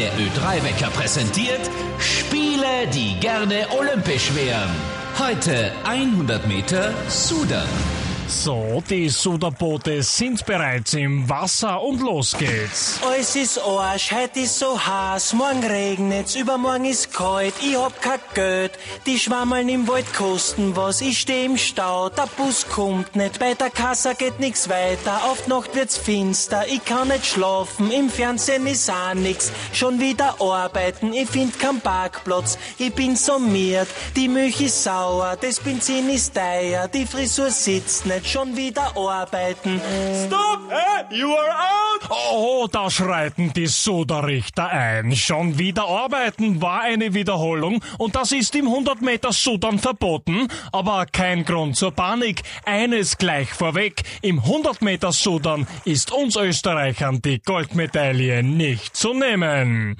der Ö3-Wecker präsentiert Spiele, die gerne olympisch wären. Heute 100 Meter Sudan. So, die Suderboote sind bereits im Wasser und los geht's. Alles ist Arsch, heute ist so heiß, morgen regnet's, übermorgen ist kalt, ich hab kein Geld. Die Schwammeln im Wald kosten was, ich steh im Stau, der Bus kommt nicht, bei der Kasse geht nix weiter, auf Nacht wird's finster, ich kann nicht schlafen, im Fernsehen ist auch nix, schon wieder arbeiten, ich find keinen Parkplatz, ich bin summiert, die Milch ist sauer, das Benzin ist teuer, die Frisur sitzt nicht, schon wieder arbeiten. Stop! Hey, you are out! Oh, da schreiten die Suderrichter ein. Schon wieder arbeiten war eine Wiederholung und das ist im 100 Meter Sudan verboten. Aber kein Grund zur Panik. Eines gleich vorweg. Im 100 Meter Sudan ist uns Österreichern die Goldmedaille nicht zu nehmen.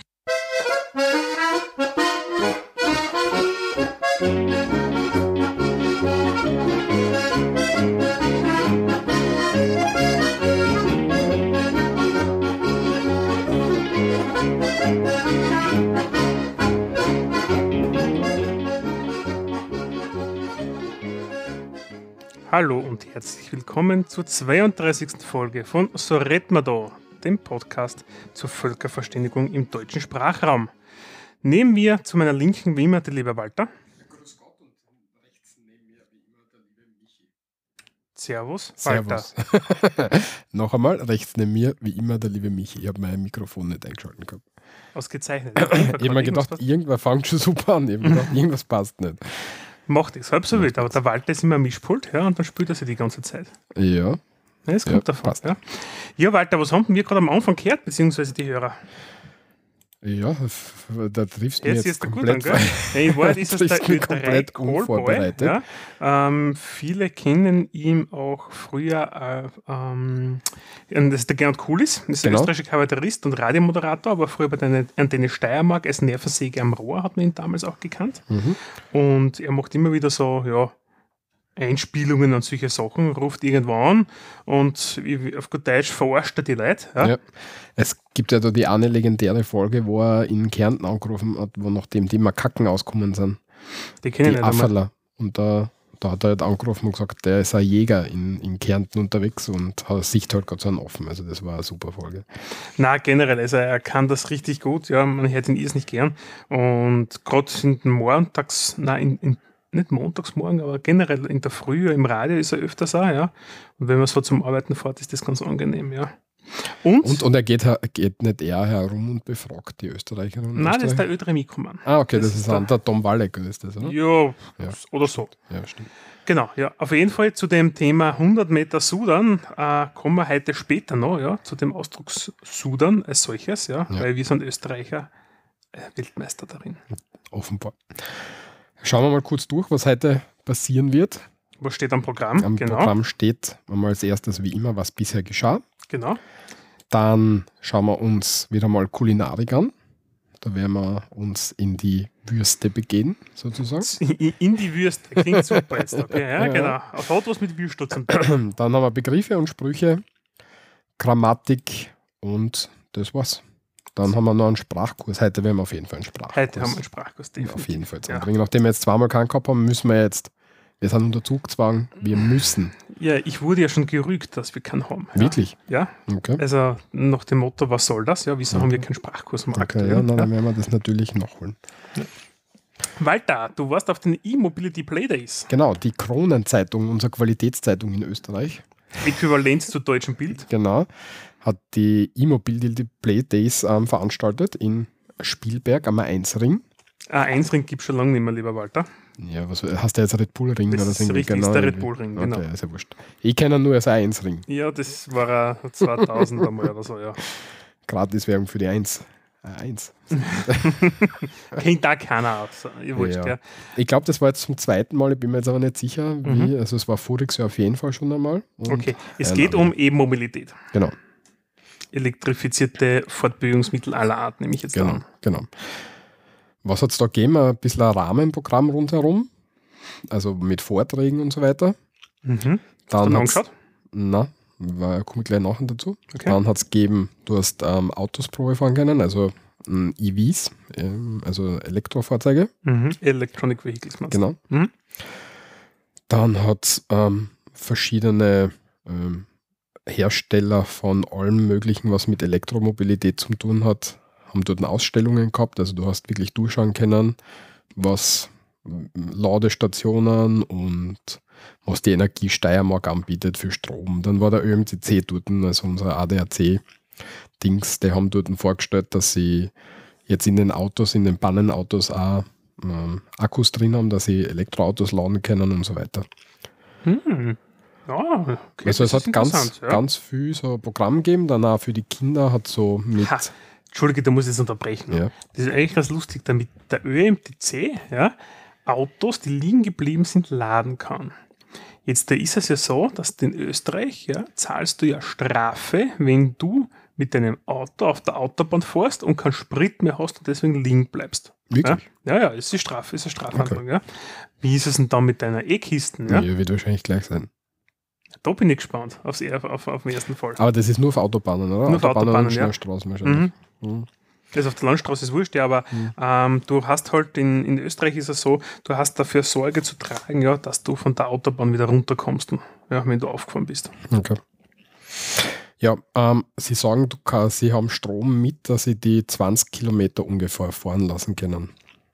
Hallo und herzlich willkommen zur 32. Folge von So da, dem Podcast zur Völkerverständigung im deutschen Sprachraum. Neben mir zu meiner Linken wie immer der liebe Walter. Servus, Walter. Servus. Noch einmal, rechts neben mir, wie immer, der liebe Michi. Ich habe mein Mikrofon nicht eingeschaltet gehabt. Ausgezeichnet. Ich habe mir gedacht, irgendwas fängt schon super an. Ich habe mir gedacht, irgendwas passt nicht. Macht es, halb so wild. Aber der Walter ist immer am Mischpult ja, und dann spielt er sie die ganze Zeit. Ja, Ja, das kommt Ja, davon. passt. Ja. ja, Walter, was haben wir gerade am Anfang gehört, beziehungsweise die Hörer? Ja, da triffst du Jetzt jetzt der gut komplett an, gell? In Wahrheit ist es der Triffst mich Ö3 komplett Callboy. unvorbereitet. Ja. Ähm, viele kennen ihn auch früher, äh, ähm, das ist der Gernot Kulis, das ist Genau. österreichischer Kabarettist und Radiomoderator, aber früher bei der Antenne Steiermark als Nervensäge am Rohr hat man ihn damals auch gekannt. Mhm. Und er macht immer wieder so, ja, Einspielungen und solche Sachen, ruft irgendwo an und auf gut Deutsch verarscht er die Leute. Ja? Ja. Es gibt ja da die eine legendäre Folge, wo er in Kärnten angerufen hat, wo nachdem die Makaken ausgekommen sind. Die kennen Die nicht. Afferler. Und da, da hat er halt angerufen und gesagt, der ist ein Jäger in, in Kärnten unterwegs und hat sieht halt gerade so einen offen. Also das war eine super Folge. Na, generell, also er kann das richtig gut, ja, man hört ihn irrsinnig gern. Und gerade in den Montags, nein, in, in, nicht montagsmorgen, aber generell in der Früh im Radio ist er öfters auch, ja. Und wenn man so zum Arbeiten fährt, ist das ganz angenehm, ja. Und, Und, und er geht, geht nicht eher herum und befragt die Österreicherinnen und nein, das ist Österreicher? der Ö3 Mikroman. Ah, okay, das das, ist der- der Tom Walleck ist das, oder? Ja, Ja. oder so. Ja, stimmt. Genau, ja. Auf jeden Fall zu dem Thema 100 Meter Sudan äh, kommen wir heute später noch, ja, zu dem Ausdruck Sudan als solches, ja, Ja. weil wir sind Österreicher äh, Weltmeister darin. Offenbar. Schauen wir mal kurz durch, was heute passieren wird. Was steht am Programm? Am genau, Programm steht einmal als erstes wie immer, was bisher geschah. genau. Dann schauen wir uns wieder mal Kulinarik an. Da werden wir uns in die Würste begehen, sozusagen. In die Würste. Klingt super jetzt. Okay, ja, Ja. genau. Auf was mit Würstel zum. Dann haben wir Begriffe und Sprüche, Grammatik und das war's. Dann haben wir noch einen Sprachkurs. Heute werden wir auf jeden Fall einen Sprachkurs. Heute haben wir einen Sprachkurs. auf jeden Fall Ja. Nachdem wir jetzt zweimal keinen gehabt haben, müssen wir jetzt, wir sind unter Zugzwang, wir müssen. ja, ich wurde ja schon gerügt, dass wir keinen haben. Ja. Wirklich? Ja, Okay. also nach dem Motto, was soll das? Ja, wieso haben wir keinen Sprachkurs am Okay, ja, na, ja. dann werden wir das natürlich nachholen. Walter, du warst auf den E-Mobility Play Days. Genau, die Kronenzeitung, unsere Qualitätszeitung in Österreich, Äquivalenz zu deutschem Bild. genau, hat die E-Mobility Play Days ähm, veranstaltet in Spielberg am A1-Ring. A1-Ring gibt es schon lange nicht mehr, lieber Walter. Ja, was hast du jetzt Red Bull Ring Das oder so? richtig, ist der Red Bull Ring, genau. Okay, ist ja wurscht. Ich kenne nur als A1-Ring. Ja, das war ein 2000 einmal oder so, ja. Gratiswerbung für die 1. A1. Kennt da keiner aus. Wurscht, Ja. ja. Ich glaube, das war jetzt zum zweiten Mal, ich bin mir jetzt aber nicht sicher, wie. Also es war voriges Jahr auf jeden Fall schon einmal. Mhm. Okay, es ein geht um E-Mobilität. Genau, Elektrifizierte Fortbewegungsmittel aller Art, nehme ich jetzt genau, an. genau. Was hat es da gegeben? Ein bisschen ein Rahmenprogramm rundherum. Also mit Vorträgen und so weiter. Mhm. Dann hat's- angeschaut? Na, komme ich gleich nachher dazu. Okay. Dann hat es gegeben, du hast ähm, Autos Probe fahren können, also ähm, EVs, ähm, also Elektrofahrzeuge. Mhm. Electronic Vehicles, meinst du? Genau. Mhm. Dann hat es ähm, verschiedene ähm, Hersteller von allem Möglichen, was mit Elektromobilität zu tun hat, haben dort Ausstellungen gehabt. Also du hast wirklich durchschauen können, was Ladestationen und was die Energie Steiermark anbietet für Strom. Dann war der ÖMCC dort, also unser ADAC-Dings, die haben dort vorgestellt, dass sie jetzt in den Autos, in den Bannenautos auch ähm, Akkus drin haben, dass sie Elektroautos laden können und so weiter. Hm. Ja, okay, also es hat ganz, ja. ganz viel so Programm gegeben, dann auch für die Kinder hat so mit, Ha, Entschuldige, da muss ich jetzt unterbrechen. Ja. Das ist eigentlich ganz lustig, damit der ÖMTC ja, Autos, die liegen geblieben sind, laden kann. Jetzt da ist es ja so, dass in Österreich ja, zahlst du ja Strafe, wenn du mit deinem Auto auf der Autobahn fährst und keinen Sprit mehr hast und deswegen liegen bleibst. Wirklich? Ja, ja, ja ist die Strafe, ist eine Strafhandlung. Ja. Wie ist es denn dann mit deiner E-Kisten? Ja? ja. wird wahrscheinlich gleich sein. Da bin ich gespannt aufs, auf, auf, den ersten Fall. Aber das ist nur auf Autobahnen, oder? Nur auf Autobahnen, und ja. Schnellstraßen wahrscheinlich. Mhm. Also auf der Landstraße ist wurscht, ja, aber ähm, du hast halt in, in Österreich ist es so, du hast dafür Sorge zu tragen, ja, dass du von der Autobahn wieder runterkommst, ja, wenn du aufgefahren bist. Okay. Ja, ähm, Sie sagen, du kann, Sie haben Strom mit, dass Sie die 20 Kilometer ungefähr fahren lassen können.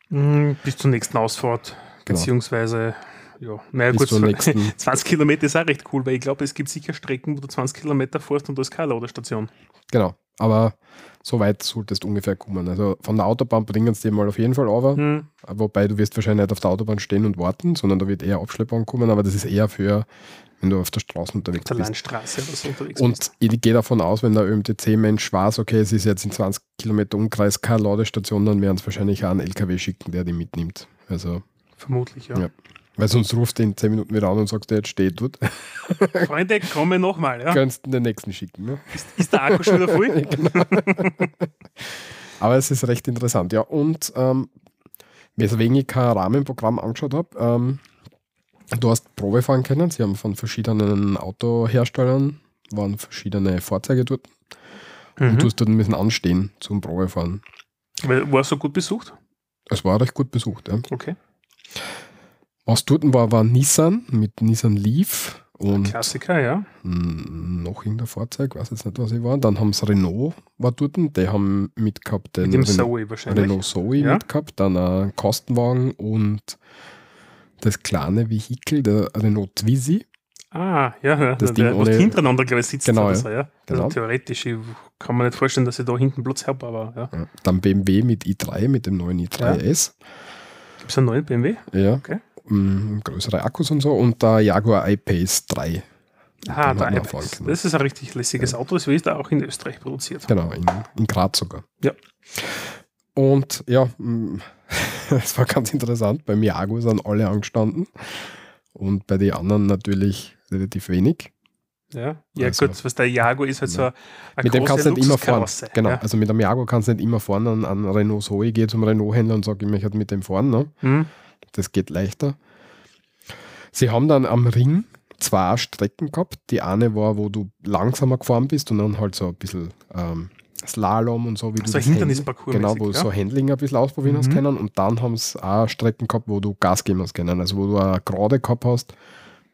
Mhm, bis zur nächsten Ausfahrt, Genau. beziehungsweise, ja, naja, Bis gut, zur nächsten- 20 Kilometer ist auch recht cool, weil ich glaube, es gibt sicher Strecken, wo du 20 Kilometer fährst und da ist keine Ladestation. Genau. Aber so weit solltest du ungefähr kommen. Also von der Autobahn bringen sie dich mal auf jeden Fall runter. Hm, Wobei du wirst wahrscheinlich nicht auf der Autobahn stehen und warten, sondern da wird eher Abschleppbahn kommen, aber das ist eher für, wenn du auf der Straße unterwegs der bist. Landstraße oder so unterwegs bist. Und ich gehe davon aus, wenn der ÖMTC-Mensch weiß, okay, es ist jetzt in 20 Kilometer Umkreis keine Ladestation, dann werden es wahrscheinlich auch einen LKW schicken, der die mitnimmt. Also, Vermutlich, ja. Ja. Weil sonst ruft in 10 Minuten wieder an und sagt, der jetzt steht dort. Freunde, komme nochmal, ja. Kannst du den nächsten schicken. Ne? Ist der Akku schon wieder voll? Aber es ist recht interessant, ja. Und ähm, weswegen ich kein Rahmenprogramm angeschaut habe, ähm, du hast Probe fahren können. Sie haben von verschiedenen Autoherstellern, waren verschiedene Fahrzeuge dort. Mhm. Und du hast dort müssen anstehen zum Probefahren. War so gut besucht? Es war recht gut besucht. Ja. Okay. Was dort war, war Nissan mit Nissan Leaf und Klassiker, ja. noch irgendein Fahrzeug, weiß jetzt nicht, was ich war. Dann haben sie Renault war dort, die haben mitgehabt den Mit dem Renault, Zoe wahrscheinlich. Renault Zoe Ja. mitgehabt, dann ein Kostenwagen und das kleine Vehikel, der Renault Twizy. Ah, ja, ja. Das der, Ding ohne- hintereinander, glaube ich, sitzt Genau, ja. so, ja. Genau. Also theoretisch ich kann man nicht vorstellen, dass ich da hinten Platz habe, aber ja. Ja. Dann BMW mit i3, mit dem neuen i3S. Gibt es einen neuen BMW? Ja. Okay. Mm, größere Akkus und so. Und der Jaguar I-Pace 3. Ah, der iPace. Das ist ein richtig lässiges Auto, das ist auch in Österreich produziert. Genau, in, in Graz sogar. Ja. Und ja, mm, es war ganz interessant. Beim Jaguar sind alle angestanden und bei den anderen natürlich relativ wenig. Ja, ja Also- gut, was der Jaguar ist halt so eine mit dem kannst du nicht immer fahren. Genau, Ja. also mit dem Jaguar kannst du nicht immer fahren. An, an Renault Zoe gehe zum Renault-Händler und sage, ich möchte mit dem fahren. Ne? Hm. Das geht leichter. Sie haben dann am Ring zwei Strecken gehabt. Die eine war, wo du langsamer gefahren bist und dann halt so ein bisschen ähm, Slalom und so, wie du So das Hindernisparcours Genau, wo du ja. so Handling ein bisschen ausprobieren hast Mhm. können. Und dann haben sie auch Strecken gehabt, wo du Gas geben hast können. Also wo du eine Gerade gehabt hast.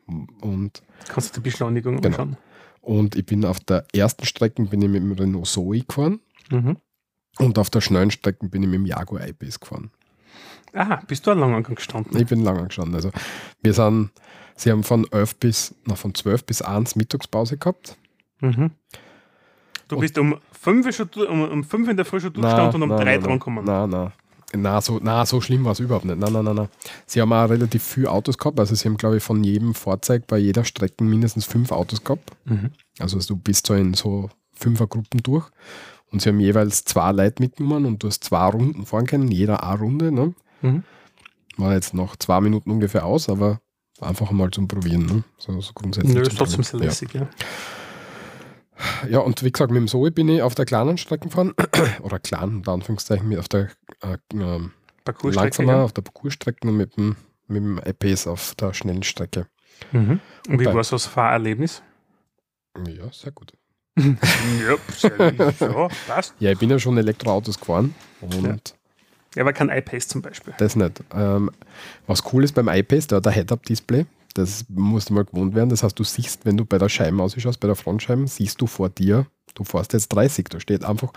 Und, Kannst du die Beschleunigung Genau. anschauen. und ich bin auf der ersten Strecke bin ich mit dem Renault Zoe gefahren. Mhm. Und auf der schnellen Strecke bin ich mit dem Jaguar I-Pace gefahren. Ah, bist du ein Langangang gestanden? Ich bin lange gestanden. Also wir sind, sie haben von 11 bis, na, von 12 bis 1 Mittagspause gehabt. Mhm. Du bist um 5 schon, du- um, um fünf in der Früh schon durchgestanden und um 3 dran gekommen. Nein, nein. Na, so, na, so schlimm war es überhaupt nicht. Nein, nein, nein, nein. Sie haben auch relativ viele Autos gehabt. Also sie haben, glaube ich, von jedem Fahrzeug bei jeder Strecke mindestens fünf Autos gehabt. Mhm. Also du bist so in so Fünfergruppen durch. Und sie haben jeweils zwei Leute mitgenommen und du hast zwei Runden fahren können, jeder eine Runde. Ne? Mhm. War jetzt noch zwei Minuten ungefähr aus, aber einfach mal zum Probieren. Ne? So, so grundsätzlich. Nö, ist trotzdem sehr lässig, ja. Ja, und wie gesagt, mit dem Zoe bin ich auf der kleinen Strecke gefahren, oder klein, unter Anführungszeichen, mit auf der äh, ähm, langsamer, ja. auf der Parcoursstrecke und mit dem, mit dem iPace auf der schnellen Strecke. Mhm. Und wie Wobei- war so das Fahrerlebnis? Ja, sehr gut. ja, ja, passt. Ja, ich bin ja schon Elektroautos gefahren und Ja, aber kein iPace zum Beispiel. das nicht. Ähm, was cool ist beim iPace, der hat ein Head-Up-Display. Das musst du mal gewohnt werden. Das heißt, du siehst, wenn du bei der Scheibe ausschaust, bei der Frontscheibe, siehst du vor dir, du fährst jetzt 30. Da steht einfach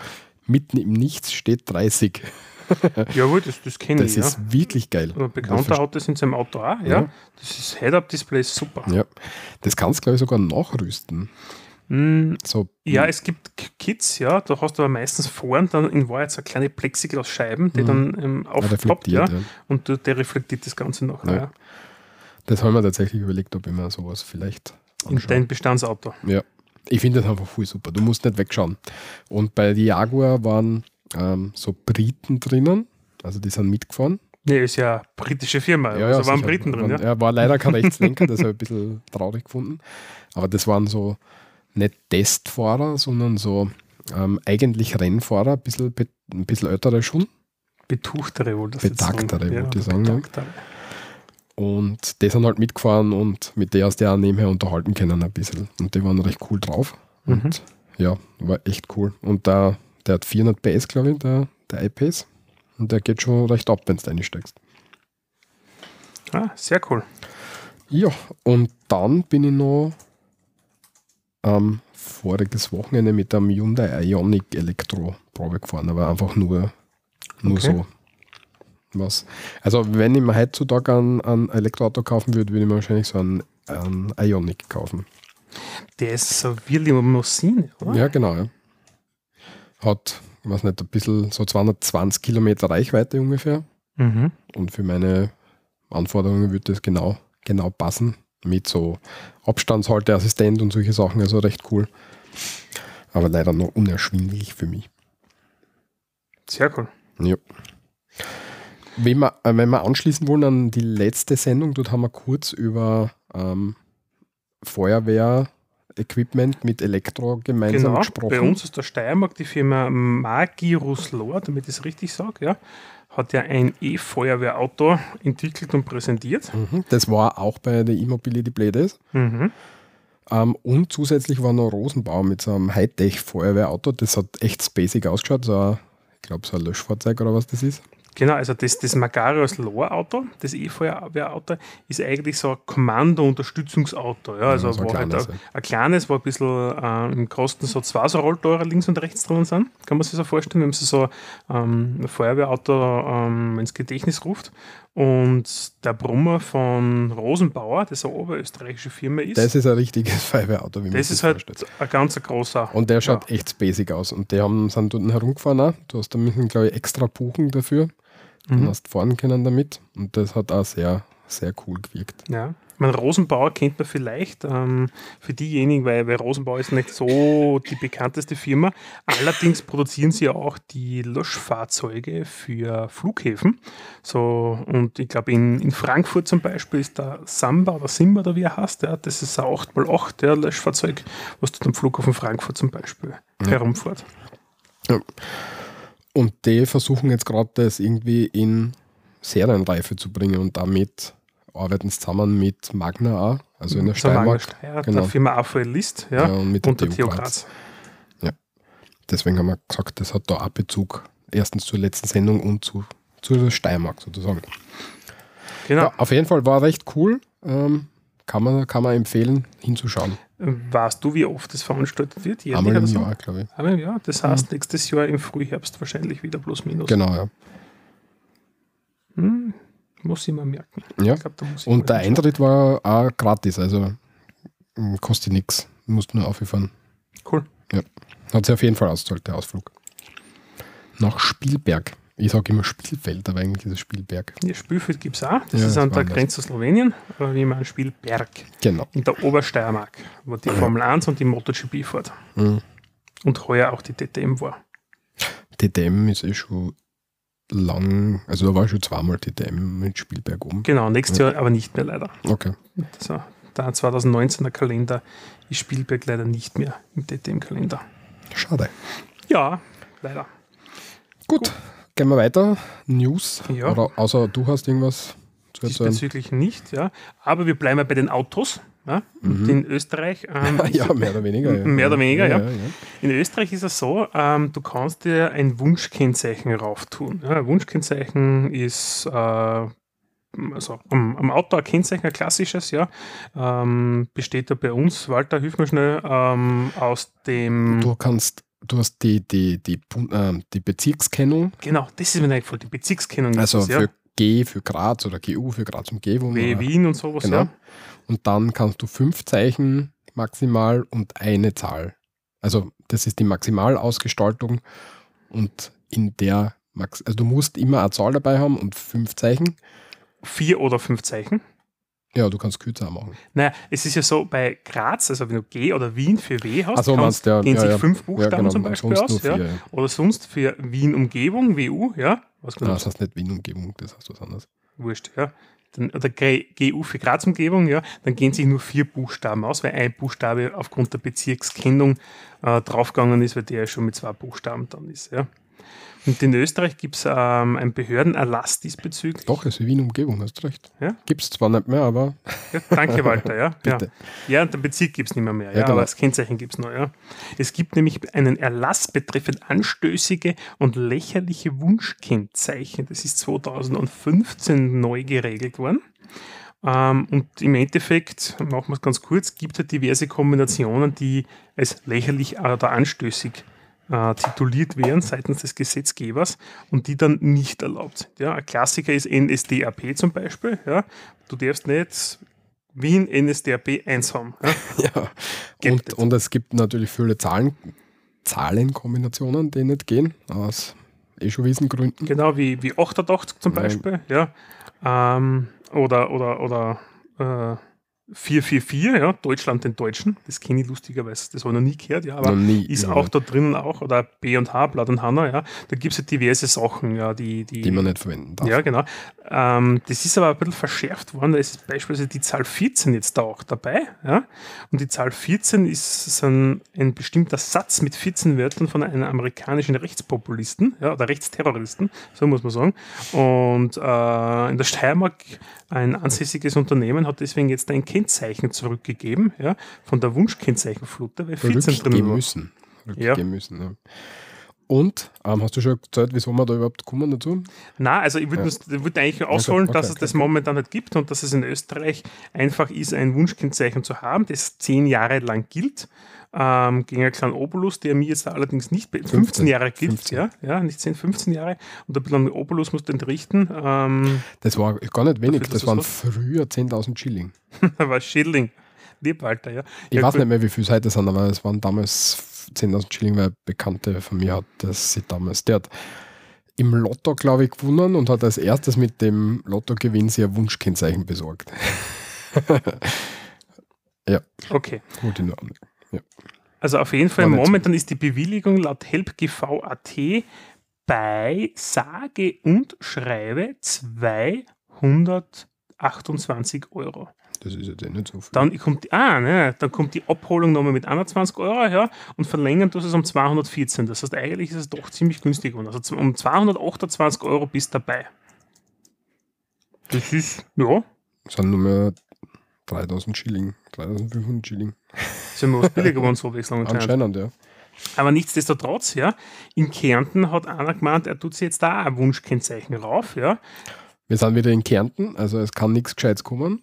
mitten im Nichts steht 30. Jawohl, das, das kenne Das ich, ja. ist wirklich geil. Ein Bekannter hat das in seinem Auto auch, ja. Ja. Das ist Head-Up-Display, ist super. Ja. Das kannst du, glaube ich, sogar nachrüsten. Mm, So, Ja, es gibt Kits, ja, da hast du aber meistens vorn dann in Wahrheit so kleine Plexiglas-Scheiben, die dann ähm, aufpoppt, ja, ja. und du, der reflektiert das Ganze nachher, Ja. ja. Das haben wir tatsächlich überlegt, ob ich mir sowas vielleicht In anschaue. dein Bestandsauto. Ja, ich finde das einfach voll super. Du musst nicht wegschauen. Und bei Jaguar waren ähm, so Briten drinnen, also die sind mitgefahren. Nee, ist ja eine britische Firma, also waren sicher. Briten drin, Waren- ja. Er war leider kein Rechtslenker, das habe ich ein bisschen traurig gefunden. Aber das waren so nicht Testfahrer, sondern so ähm, eigentlich Rennfahrer, ein bisschen, ein bisschen ältere schon. Betuchtere wohl das Betagtere, jetzt sagen. wollte ich sagen, ja. Und die sind halt mitgefahren und mit der hast du auch nebenher unterhalten können ein bisschen. Und die waren recht cool drauf. Mhm. Und ja, war echt cool. Und der, der hat 400 PS, glaube ich, der, der iPace. Und der geht schon recht ab, wenn du einsteigst. Ah, sehr cool. Ja, und dann bin ich noch ähm, voriges Wochenende mit einem Hyundai Ioniq Elektro Probe gefahren, aber einfach nur, nur Okay. so. Was. Also, wenn ich mir heutzutage ein, ein Elektroauto kaufen würde, würde ich mir wahrscheinlich so einen, einen Ioniq kaufen. Der ist so wie Limousine, oder? Ja, genau. Ja. Hat, ich weiß nicht, ein bisschen so 220 Kilometer Reichweite ungefähr. Mhm. Und für meine Anforderungen würde das genau, genau passen. Mit so Abstandshalteassistent und solche Sachen, also recht cool. Aber leider noch unerschwinglich für mich. Sehr cool. Ja. Wenn wir, äh, wenn wir anschließen wollen an die letzte Sendung, dort haben wir kurz über ähm, Feuerwehr-Equipment mit Elektro gemeinsam Genau, gesprochen. bei uns aus der Steiermark, die Firma Magirus Lor, damit ich es richtig sage, ja, hat ja ein E-Feuerwehrauto entwickelt und präsentiert. Mhm, Das war auch bei der E-Mobility Play Days. Mhm. Ähm, und zusätzlich war noch Rosenbauer mit so einem Hightech-Feuerwehrauto. Das hat echt spacig ausgeschaut. So ein, ich glaube, so ein Löschfahrzeug oder was das ist. Genau, also das, das Magarius Lor-Auto, das E-Feuerwehrauto, ist eigentlich so ein Kommando-Unterstützungsauto. Ja, also so ein war halt kleines, ein, ja. ein kleines, wo ein bisschen äh, im Kosten so zwei so Rolltore links und rechts drin sind. Kann man sich so vorstellen, wenn man sich so ähm, ein Feuerwehrauto ähm, ins Gedächtnis ruft. Und der Brummer von Rosenbauer, das eine oberösterreichische Firma ist, Das ist ein richtiges Feuerwehrauto, wie man das sich ist halt ein ganz großer. Und der schaut echt spacig aus. Und die haben, sind dort herumgefahren auch. Du hast da müssen, glaube ich, extra buchen dafür. Mhm. hast du fahren können damit. Und das hat auch sehr, sehr cool gewirkt. Ja. Mein Rosenbauer kennt man vielleicht ähm, für diejenigen, weil, weil Rosenbauer ist nicht so die bekannteste Firma. Allerdings produzieren sie auch die Löschfahrzeuge für Flughäfen. So, und ich glaube, in, in Frankfurt zum Beispiel ist der Samba oder Simba oder wie er heißt, ja, das ist ein 8x8 der Löschfahrzeug, was dort am Flughafen Frankfurt zum Beispiel herumfährt. Und die versuchen jetzt gerade das irgendwie in Serienreife zu bringen und damit arbeiten sie zusammen mit Magna auch, also in der So Magna Steiermark. Steyr, Genau. der Firma AVL List ja, Ja, und mit der und der TU Graz. Graz. Deswegen haben wir gesagt, das hat da auch Bezug erstens zur letzten Sendung und zu, zur Steiermark sozusagen. Genau. Ja, auf jeden Fall war recht cool. Ähm, kann, man, kann man empfehlen, hinzuschauen. Weißt du, wie oft das veranstaltet wird? Jährlich Einmal im? Jahr, glaube ich. Einmal im Jahr. Das heißt, nächstes Jahr im Frühherbst wahrscheinlich wieder plus minus. Genau, ja. Hm, muss ich mal merken. ja. Glaub, Und der. Eintritt war auch gratis, also mm, kostet nichts. Musst nur auffahren. Cool. Hat sich auf jeden Fall ausgezahlt, der Ausflug. Nach Spielberg. Ich sage immer Spielfeld, aber eigentlich ist es Spielberg. Ja, Spielfeld gibt es auch. Das Ja, ist das an der. Grenze zu Slowenien. Aber wie man Spielberg Genau. in der Obersteiermark, wo die Formel 1 und die MotoGP fährt. Mhm. Und heuer auch die DTM war. TTM ist eh schon lang, also da war schon zweimal TTM mit Spielberg oben. Genau, nächstes Jahr aber nicht mehr leider. Okay. Also, der 2019er Kalender ist Spielberg leider nicht mehr im DTM-Kalender. Schade. Ja, leider. Gut, gehen wir weiter. News. Ja. Oder außer du hast irgendwas zu erzählen. Diesbezüglich nicht, ja. Aber wir bleiben ja bei den Autos. Ja? Und in Österreich. Ähm, Mhm. ja, mehr oder weniger. Ja. Mehr oder weniger, ja. ja. In Österreich ist es so, ähm, du kannst dir ein Wunschkennzeichen rauftun. Ja, ein Wunschkennzeichen ist äh, also am, am Auto ein Kennzeichen, ein klassisches, ja. Ähm, besteht da bei uns, Walter, hilf mir schnell, ähm, aus dem. Du kannst, du hast die, die, die, ähm, die Bezirkskennung, genau, das ist mir eingefallen, die Bezirkskennung. also das, ja. für G für Graz oder GU für Graz Umgebung. W oder- Wien und sowas, Genau. ja. Und dann kannst du fünf Zeichen maximal und eine Zahl. Also das ist die Maximalausgestaltung und in der Max, also du musst immer eine Zahl dabei haben und fünf Zeichen. Vier oder fünf Zeichen. Ja, du kannst kürzer machen. Naja, es ist ja so, bei Graz, also wenn du G oder Wien für W hast, Ach so, kannst, ja, gehen ja, sich ja. fünf Buchstaben ja, genau, zum Beispiel aus. vier, ja. Oder sonst für Wien Umgebung, WU, ja. Was genau? das heißt nicht Wien-Umgebung, das heißt was anderes. Wurscht, ja. Dann, oder GU für Graz-Umgebung, ja, dann gehen sich nur vier Buchstaben aus, weil ein Buchstabe aufgrund der Bezirkskennung äh, draufgegangen ist, weil der ja schon mit zwei Buchstaben dann ist, ja. Und in Österreich gibt es ähm, einen Behördenerlass diesbezüglich. Doch, es ist Wien-Umgebung, hast recht. Ja? Gibt es zwar nicht mehr, aber Ja, danke, Walter, ja. ja. Bitte. Ja, den Bezirk gibt es nicht mehr, mehr ja, Ja, genau. aber das Kennzeichen gibt es noch. Ja. Es gibt nämlich einen Erlass betreffend anstößige und lächerliche Wunschkennzeichen. Das ist 2015 neu geregelt worden. Ähm, und im Endeffekt, machen wir es ganz kurz, gibt es diverse Kombinationen, die als lächerlich oder anstößig äh, tituliert werden seitens des Gesetzgebers und die dann nicht erlaubt sind. Ja, ein Klassiker ist NSDAP zum Beispiel. Ja. Du darfst nicht Wien NSDAP 1 haben. Ja. ja. Und, und es gibt natürlich viele Zahlen, Zahlenkombinationen, die nicht gehen, aus eh schon wissen Gründen. Genau wie, wie 88 zum. Beispiel. Ja. Ähm, oder oder, oder äh, 444, ja, Deutschland den Deutschen. Das kenne ich lustigerweise, das habe ich noch nie gehört, ja, aber nie, ist ja. auch da drinnen auch. Oder B und H, Blatt und Hanna, ja. Da gibt es ja diverse Sachen, ja, die, die, die man nicht verwenden darf. Ja, genau. Ähm, das ist aber ein bisschen verschärft worden. Da ist beispielsweise die Zahl 14 jetzt da auch dabei. Ja? Und die Zahl 14 ist so ein, ein bestimmter Satz mit 14 Wörtern von einem amerikanischen Rechtspopulisten ja, oder Rechtsterroristen, so muss man sagen. Und äh, in der Steiermark ein ansässiges Unternehmen hat deswegen jetzt ein Kennzeichen zurückgegeben ja, von der Wunschkennzeichenflotte, weil 14 drin müssen. Ja. Müssen, ja. Und, ähm, hast du schon erzählt, wieso wir da überhaupt kommen dazu? Na, also ich würde Ja. würd eigentlich ausholen, okay, dass es okay, das okay. momentan nicht gibt und dass es in Österreich einfach ist, ein Wunschkennzeichen zu haben, das zehn Jahre lang gilt. Ähm, gegen einen kleinen Obolus, der mir jetzt allerdings nicht be- 15, 15, Jahre gilt, 15. ja, ja, nicht 10, 15 Jahre. Und ein bisschen Obolus musst du entrichten. Ähm, Das war gar nicht wenig, Dafür, das waren du's früher 10.000 Schilling. war Schilling. Lieb, Alter, ja. Ich ja, weiß gut. nicht mehr, wie viel es heute sind, aber es waren damals 10.000 Schilling, weil Bekannte von mir hat das sie damals, der hat im Lotto, glaube ich, gewonnen und hat als erstes mit dem Lottogewinn sich ein Wunschkennzeichen besorgt. Okay. Gut in Ordnung. Also auf jeden Fall, momentan ist die Bewilligung laut HelpGV.at bei sage und schreibe 228 Euro. Das ist jetzt eh nicht so viel. Dann kommt, die- ah, ne, dann kommt die Abholung nochmal mit 21 Euro ja, und verlängern tust es um 214. Das heißt, eigentlich ist es doch ziemlich günstig. geworden. Also um 228 Euro bist dabei. Das ist, ja, Das sind nur mehr 3000 Schilling, 3500 Schilling. Sind wir was billiger geworden, so wechseln anscheinend. Anscheinend, ja. Aber nichtsdestotrotz, ja, in Kärnten hat einer gemeint, er tut sich jetzt da ein Wunschkennzeichen rauf, ja. Wir sind wieder in Kärnten, also es kann nichts Gescheites kommen.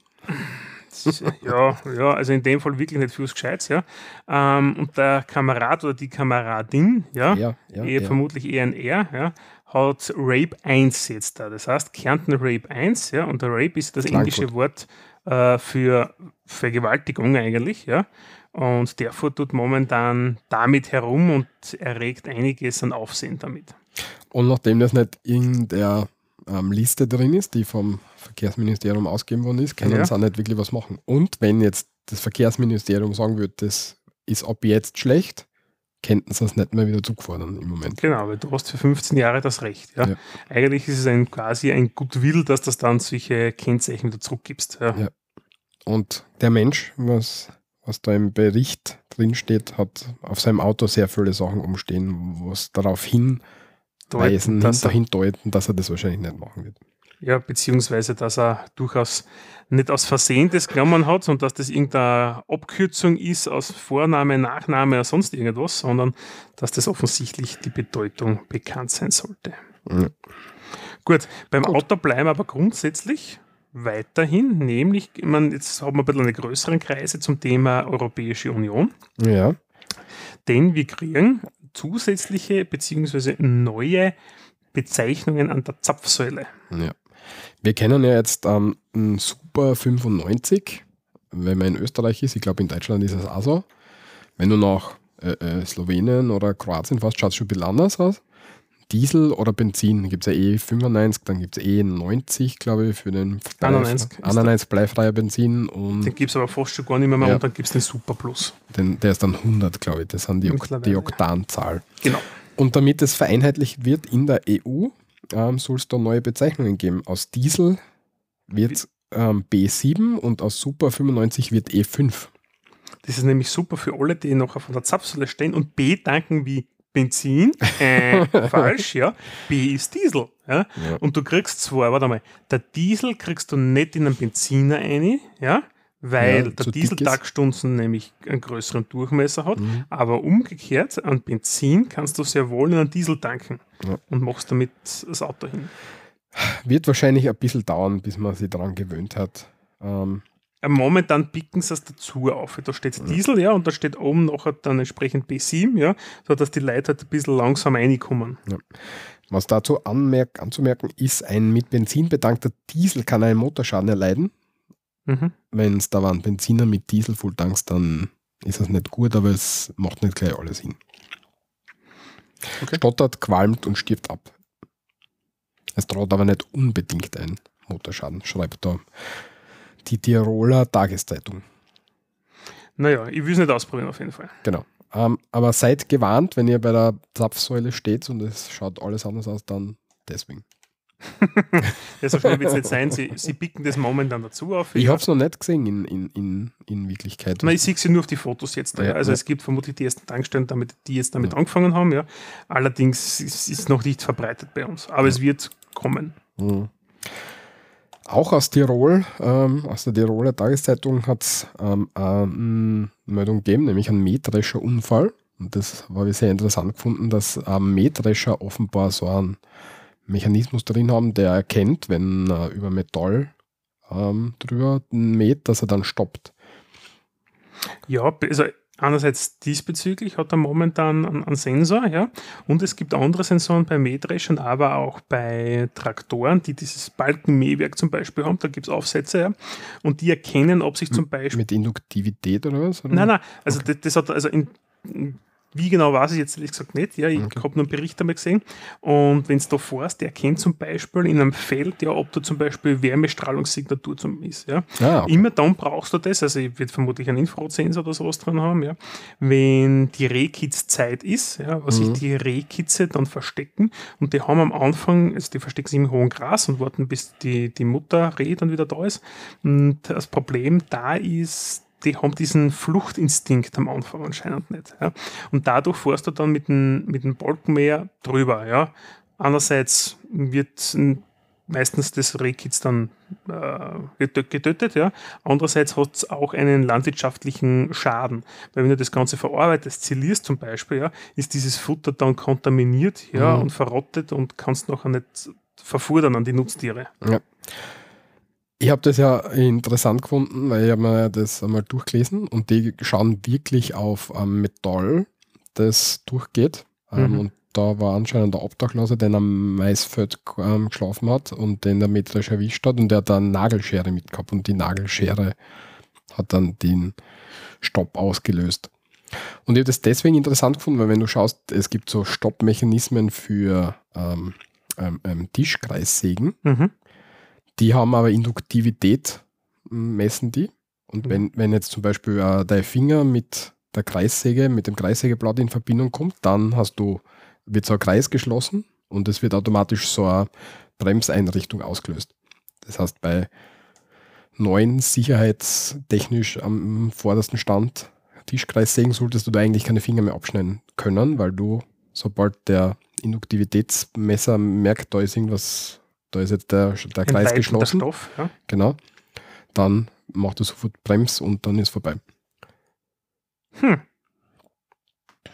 Ja, ja, also in dem Fall wirklich nicht fürs Gescheites, ja. Ähm, und der Kamerad oder die Kameradin, ja, Ja, ja, eher ja. vermutlich eher ein R, ja, hat Rape 1 jetzt da. Das heißt Kärnten Rape 1, ja, und der Rape ist das englische gut. Wort äh, für Vergewaltigung eigentlich, ja. Und der fuhr tut momentan damit herum und erregt einiges an Aufsehen damit. Und nachdem das nicht in der ähm, Liste drin ist, die vom Verkehrsministerium ausgegeben worden ist, können Ja. sie auch nicht wirklich was machen. Und wenn jetzt das Verkehrsministerium sagen würde, das ist ab jetzt schlecht, könnten sie es nicht mehr wieder zugefordern im Moment. Genau, weil du hast für 15 Jahre das Recht. Ja. Ja. Eigentlich ist es ein, quasi ein Goodwill, dass das dann solche Kennzeichen wieder zurückgibst. Ja. Ja. Und der Mensch, was, was da im Bericht drin steht, hat auf seinem Auto sehr viele Sachen umstehen, was darauf hinweisen, dass dahin deuten, dass er das wahrscheinlich nicht machen wird. Ja, beziehungsweise, dass er durchaus nicht aus Versehen das genommen hat und dass das irgendeine Abkürzung ist aus Vorname, Nachname oder sonst irgendwas, sondern dass das offensichtlich die Bedeutung bekannt sein sollte. Mhm. Gut, beim Auto bleiben aber grundsätzlich weiterhin, nämlich, ich meine, jetzt haben wir ein bisschen eine größeren Kreise zum Thema Europäische Union, Ja. denn wir kriegen zusätzliche bzw. neue Bezeichnungen an der Zapfsäule. Ja. Wir kennen ja jetzt ähm, einen Super 95, wenn man in Österreich ist. Ich glaube, in Deutschland ist es auch so. Wenn du nach äh, äh, Slowenien oder Kroatien fährst, schaut es schon ein bisschen anders aus. Diesel oder Benzin, gibt es ja E95, dann gibt es E90, glaube ich, für den 91 ist der- 91 bleifreier Benzin und Den gibt es aber fast schon gar nicht mehr, mehr Ja. und dann gibt es den Super Plus. den, der ist dann 100, glaube ich. Das sind die, Ok die. Oktanzahl. Genau. Und damit es vereinheitlicht wird in der EU, ähm, soll es da neue Bezeichnungen geben. Aus Diesel wird ähm, B7 und aus Super 95 wird E E5. Das ist nämlich super für alle, die noch auf der Zapfsäule stehen und B tanken wie Benzin. Äh, falsch, ja. B ist Diesel. Ja? Ja. Und du kriegst zwar, warte mal, der Diesel kriegst du nicht in einen Benziner ein, ja, weil Ja, der zu dick Diesel ist. Taktstunden nämlich einen größeren Durchmesser hat, Mhm. aber umgekehrt, an Benzin kannst du sehr wohl in einen Diesel tanken Ja. und machst damit das Auto hin. Wird wahrscheinlich ein bisschen dauern, bis man sich daran gewöhnt hat. Ähm, Äh, Momentan picken sie es dazu auf. Da steht Diesel, ja, und da steht oben nachher dann entsprechend B7, ja, sodass die Leute halt ein bisschen langsam reinkommen. was dazu anmerk anzumerken ist, ein mit Benzin bedankter Diesel kann einen Motorschaden erleiden. Mhm. Wenn es da war ein Benziner mit Diesel voll tankst, dann ist das nicht gut, aber es macht nicht gleich alles hin. Okay. Stottert, qualmt und stirbt ab. Es droht aber nicht unbedingt ein Motorschaden, schreibt da die Tiroler Tageszeitung. Naja, ich will es nicht ausprobieren auf jeden Fall. Genau. Ähm, aber seid gewarnt, wenn ihr bei der Zapfsäule steht und es schaut alles anders aus, dann deswegen. Ja, so schnell wird es nicht sein. Sie, sie picken das momentan dazu auf. Ich habe es noch nicht gesehen in, in, in, in Wirklichkeit. Nein, ich sehe sie nur auf die Fotos jetzt. Ja. Also ja. es gibt vermutlich die ersten Tankstellen, damit, die jetzt damit angefangen haben. Ja. Allerdings ist es noch nicht verbreitet bei uns. Aber es wird kommen. Mhm. Auch aus Tirol, ähm, aus der Tiroler Tageszeitung hat es ähm, eine Meldung gegeben, nämlich einen Mähdrescher-Unfall. Und das ich sehr interessant gefunden, dass ähm, Mähdrescher offenbar so einen Mechanismus drin haben, der erkennt, wenn er über Metall ähm, drüber mäht, dass er dann stoppt. Ja, also einerseits diesbezüglich hat er momentan einen, einen Sensor, ja, und es gibt andere Sensoren bei Mähdreschern, aber auch bei Traktoren, die dieses Balkenmähwerk zum Beispiel haben, da gibt es Aufsätze, ja, und die erkennen, ob sich zum Beispiel Mit Induktivität oder was? Oder? Nein, nein, also das, das hat, also in, wie genau weiß ich jetzt ehrlich gesagt nicht, ja, ich Okay. habe nur einen Bericht einmal gesehen und wenn es da fährst, der erkennt zum Beispiel in einem Feld, ja, ob da zum Beispiel Wärmestrahlungssignatur zum ist, ja. Ah, okay. Immer dann brauchst du das, also ich werde vermutlich einen Infrarotsensor oder sowas dran haben, ja, wenn die Rehkitzzeit ist, ja, was Mhm. sich die Rehkitze dann verstecken und die haben am Anfang, also die verstecken sich im hohen Gras und warten, bis die, die Mutter Reh dann wieder da ist und das Problem da ist, die haben diesen Fluchtinstinkt am Anfang anscheinend nicht. Ja. Und dadurch fährst du dann mit dem, mit dem Balkenmäher drüber. Ja. Einerseits wird meistens das Rehkitz dann äh, getö- getötet, ja. Andererseits hat es auch einen landwirtschaftlichen Schaden. Weil wenn du das Ganze verarbeitest, zilierst zum Beispiel, ja, ist dieses Futter dann kontaminiert ja, Mhm. und verrottet und kannst nachher nicht verfudern an die Nutztiere. Ja. Ich habe das ja interessant gefunden, weil ich habe mir das einmal durchgelesen und die schauen wirklich auf ähm, Metall, das durchgeht. Ähm, Mhm. Und da war anscheinend der Obdachlose, der am Maisfeld ähm, geschlafen hat und den der metrisch erwischt hat und der hat dann Nagelschere mitgehabt und die Nagelschere hat dann den Stopp ausgelöst. Und ich habe das deswegen interessant gefunden, weil wenn du schaust, es gibt so Stoppmechanismen für ähm, ähm, ähm, Tischkreissägen. Mhm. Die haben aber Induktivität, messen die. Und Mhm. wenn, wenn jetzt zum Beispiel äh, dein Finger mit der Kreissäge, mit dem Kreissägeblatt in Verbindung kommt, dann hast du, wird so ein Kreis geschlossen und es wird automatisch so eine Bremseinrichtung ausgelöst. Das heißt, bei neuen sicherheitstechnisch am vordersten Stand Tischkreissägen solltest du da eigentlich keine Finger mehr abschneiden können, weil du, sobald der Induktivitätsmesser merkt, da ist irgendwas da ist jetzt der, der Kreis geschlossen. Stoff, ja. Genau. Dann macht er sofort Brems und dann ist vorbei. Hm.